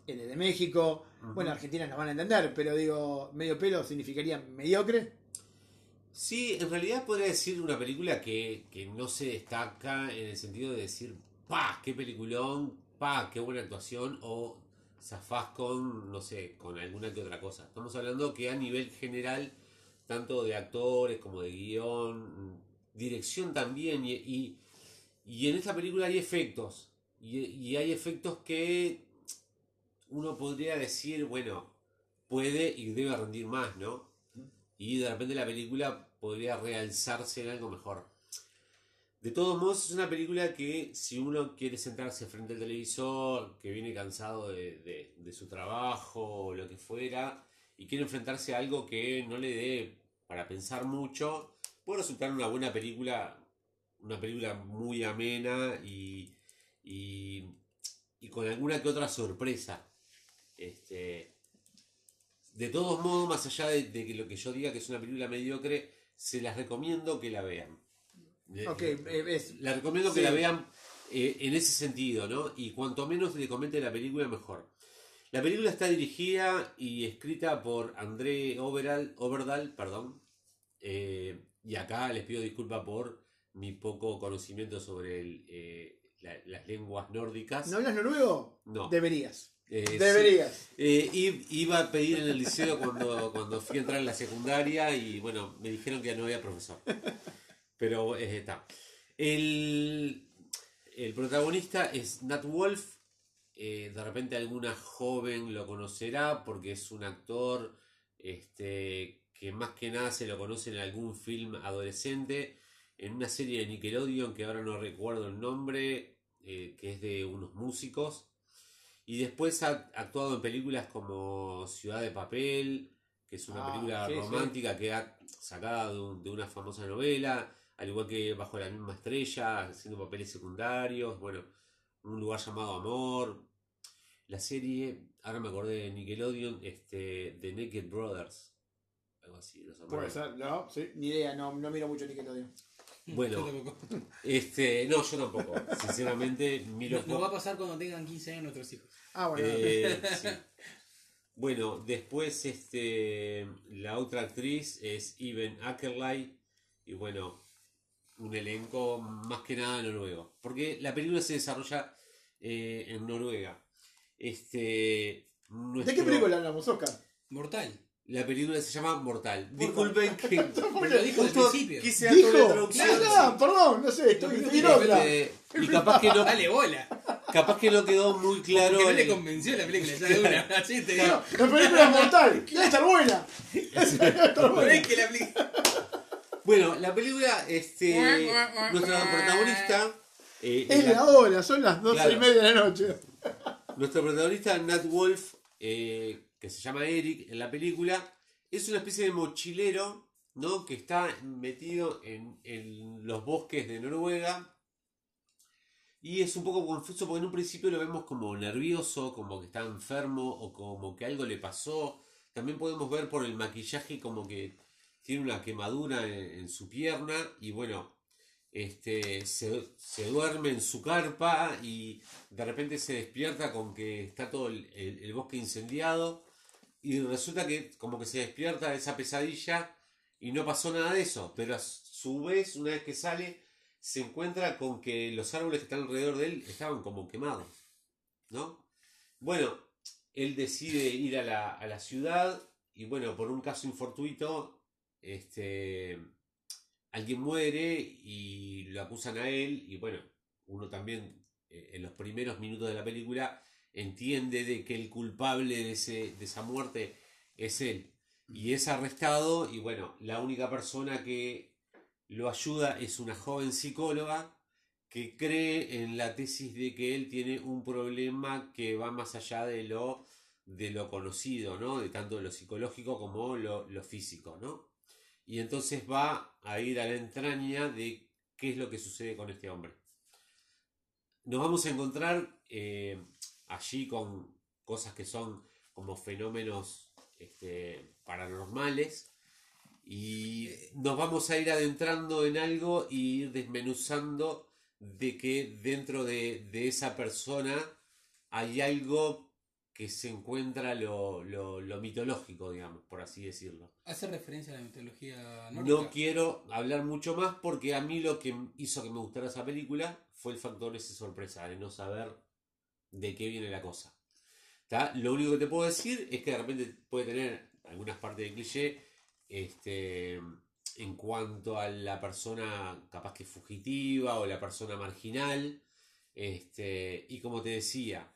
eh, de México. Bueno, Argentina nos van a entender, pero digo, medio pelo significaría mediocre. Sí, en realidad podría decir una película que, no se destaca en el sentido de decir, pa, qué peliculón, pa, qué buena actuación, o zafás con, no sé, con alguna que otra cosa. Estamos hablando que a nivel general tanto de actores como de guion, dirección también, y, en esta película hay efectos, y, hay efectos que uno podría decir, bueno, puede y debe rendir más, ¿no? Y de repente la película podría realzarse en algo mejor. De todos modos, es una película que si uno quiere sentarse frente al televisor, que viene cansado de, su trabajo o lo que fuera, y quiere enfrentarse a algo que no le dé para pensar mucho, puede resultar una buena película, una película muy amena y, y, con alguna que otra sorpresa. Este, de todos modos, más allá de, de, que lo que yo diga que es una película mediocre, se las recomiendo que la vean. Okay, eh, la recomiendo que la vean eh, en ese sentido, ¿no? Y cuanto menos le comente la película, mejor. La película está dirigida y escrita por André Overal, Overdal, perdón. Eh, y acá les pido disculpas por mi poco conocimiento sobre las lenguas nórdicas. ¿No hablas noruego? No. Deberías. Deberías. iba a pedir en el liceo cuando, cuando fui a entrar en la secundaria y bueno, me dijeron que no había profesor. Pero eh, está. El, el, protagonista es Nat Wolf. Eh, de repente alguna joven lo conocerá porque es un actor este, que más que nada se lo conoce en algún film adolescente, en una serie de Nickelodeon que ahora no recuerdo el nombre, eh, que es de unos músicos. Y después ha actuado en películas como Ciudad de Papel, que es una ah, película romántica que ha sacada de, una famosa novela al igual que Bajo la misma estrella, haciendo papeles secundarios, bueno, un lugar llamado Amor. La serie, ahora me acordé de Nickelodeon, este, The Naked Brothers. Algo así, los Puede ser, no, sí, ni idea, no, no miro mucho Nickelodeon. Bueno, este, no, yo tampoco. Sinceramente, miro. No, va a pasar cuando tengan 15 años nuestros hijos. Ah, bueno. Eh, bueno, después este, la otra actriz es Even Ackerley. Y bueno, un elenco más que nada noruego. Porque la película se desarrolla eh, en Noruega. Este, ¿De qué película hablamos, Oscar? Mortal. La película se llama Mortal. Disculpen que. lo dijo al principio. Quise ¿Dijo? traducción. No, perdón, no sé, estoy, este, Y capaz que no. Dale bola. Capaz que no quedó muy claro. Porque no le convenció la película, ya de una. Así te digo. la película es mortal. Debe estar buena. Debe estar buena. Es que la película. Bueno, la película, este, nuestra protagonista... Eh, es la, hora, son las doce y media de la noche. Nuestro protagonista, Nat Wolf, eh, que se llama Eric en la película, es una especie de mochilero, ¿no? Que está metido en, en los bosques de Noruega. Y es un poco confuso porque en un principio lo vemos como nervioso, como que está enfermo o como que algo le pasó. También podemos ver por el maquillaje como que tiene una quemadura en, su pierna y bueno, este, se, duerme en su carpa y de repente se despierta con que está todo el, bosque incendiado y resulta que como que se despierta de esa pesadilla y no pasó nada de eso, pero a su vez una vez que sale se encuentra con que los árboles que están alrededor de él estaban como quemados, ¿no? Bueno, él decide ir a la, a la ciudad y bueno, por un caso infortuito este, alguien muere y lo acusan a él y bueno, uno también eh, en los primeros minutos de la película entiende de que el culpable de, ese, de esa muerte es él y es arrestado y bueno, la única persona que lo ayuda es una joven psicóloga que cree en la tesis de que él tiene un problema que va más allá de lo de lo conocido, ¿no? De tanto lo psicológico como lo, lo físico, ¿no? Y entonces va a ir a la entraña de qué es lo que sucede con este hombre. Nos vamos a encontrar eh, allí con cosas que son como fenómenos este, paranormales y nos vamos a ir adentrando en algo y ir desmenuzando de que dentro de, de esa persona hay algo que se encuentra lo, mitológico, digamos, por así decirlo. ¿Hace referencia a la mitología nórdica? No quiero hablar mucho más porque a mí lo que hizo que me gustara esa película fue el factor ese sorpresa, de no saber de qué viene la cosa. Lo único que te puedo decir es que de repente puede tener algunas partes de cliché este, en cuanto a la persona capaz que fugitiva o la persona marginal. Este, y como te decía,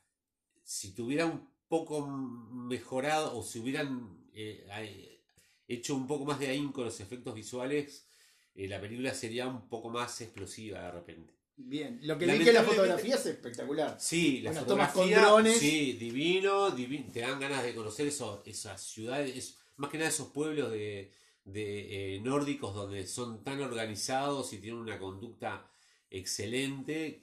si tuviera un poco mejorado o si hubieran eh, hecho un poco más de ahínco los efectos visuales, eh, la película sería un poco más explosiva de repente. Bien, lo que vi que la fotografía es espectacular. Sí, la fotografía, con drones. Sí, divino, te dan ganas de conocer eso, esas ciudades, más que nada esos pueblos de, de eh, nórdicos donde son tan organizados y tienen una conducta excelente,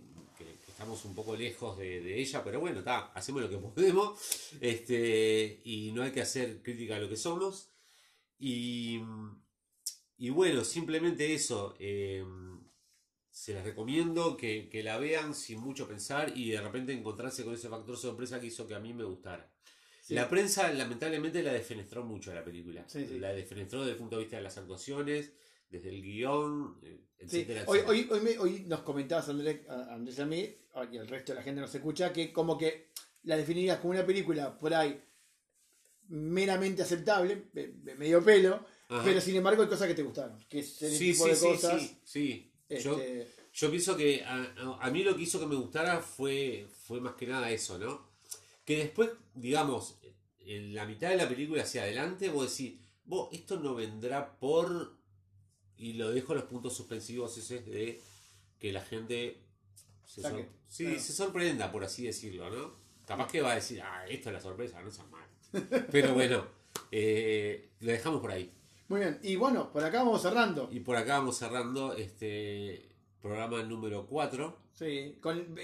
estamos un poco lejos de, ella, pero bueno, está, hacemos lo que podemos, este, y no hay que hacer crítica a lo que somos. Y, y bueno, simplemente eso. Eh, se las recomiendo que, la vean sin mucho pensar y de repente encontrarse con ese factor sorpresa que hizo que a mí me gustara. La prensa lamentablemente la defenestró mucho a la película. La defenestró desde el punto de vista de las actuaciones, desde el guion, eh, etcétera, Hoy, hoy, hoy, nos comentabas Andrés, Andrés a mí, y el resto de la gente nos escucha, que como que la definirías como una película por ahí meramente aceptable, medio pelo, pero sin embargo hay cosas que te gustaron, que es el tipo de cosas. Sí, sí. Este, yo, pienso que a, mí lo que hizo que me gustara fue, fue más que nada eso, ¿no? Que después, digamos, en la mitad de la película hacia adelante, vos decís, vos, esto no vendrá por. Y lo dejo los puntos suspensivos ese de que la gente se, se sorprenda, por así decirlo, ¿no? Capaz que va a decir, ah, esto es la sorpresa, no es mal. Pero bueno, eh, lo dejamos por ahí. Muy bien, y bueno, por acá vamos cerrando. Y por acá vamos cerrando este programa número 4. Sí,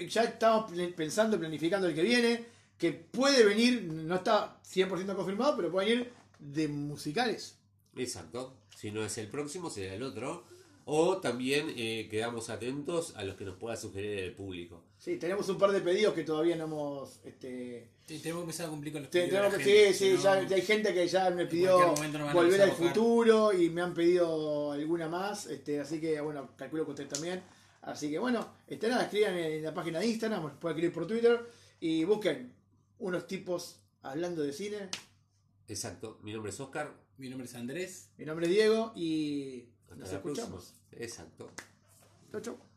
ya estamos pensando, planificando el que viene, que puede venir, no está 100% confirmado, pero puede venir de musicales. Exacto, si no es el próximo, será el otro. O también eh, quedamos atentos a los que nos pueda sugerir el público. Sí, tenemos un par de pedidos que todavía no hemos. Este... Sí, tenemos que empezar a cumplir con los pedidos. sí, sí, ya, hay gente que ya me pidió volver al futuro y me han pedido alguna más. Este, así que, bueno, calculo que usted también. Así que, bueno, este, nada, escriban en la página de Instagram, pueden escribir por Twitter y busquen unos tipos hablando de cine. Exacto, mi nombre es Oscar. Mi nombre es Andrés. Mi nombre es Diego y nos escuchamos. Exacto. Chau, chau.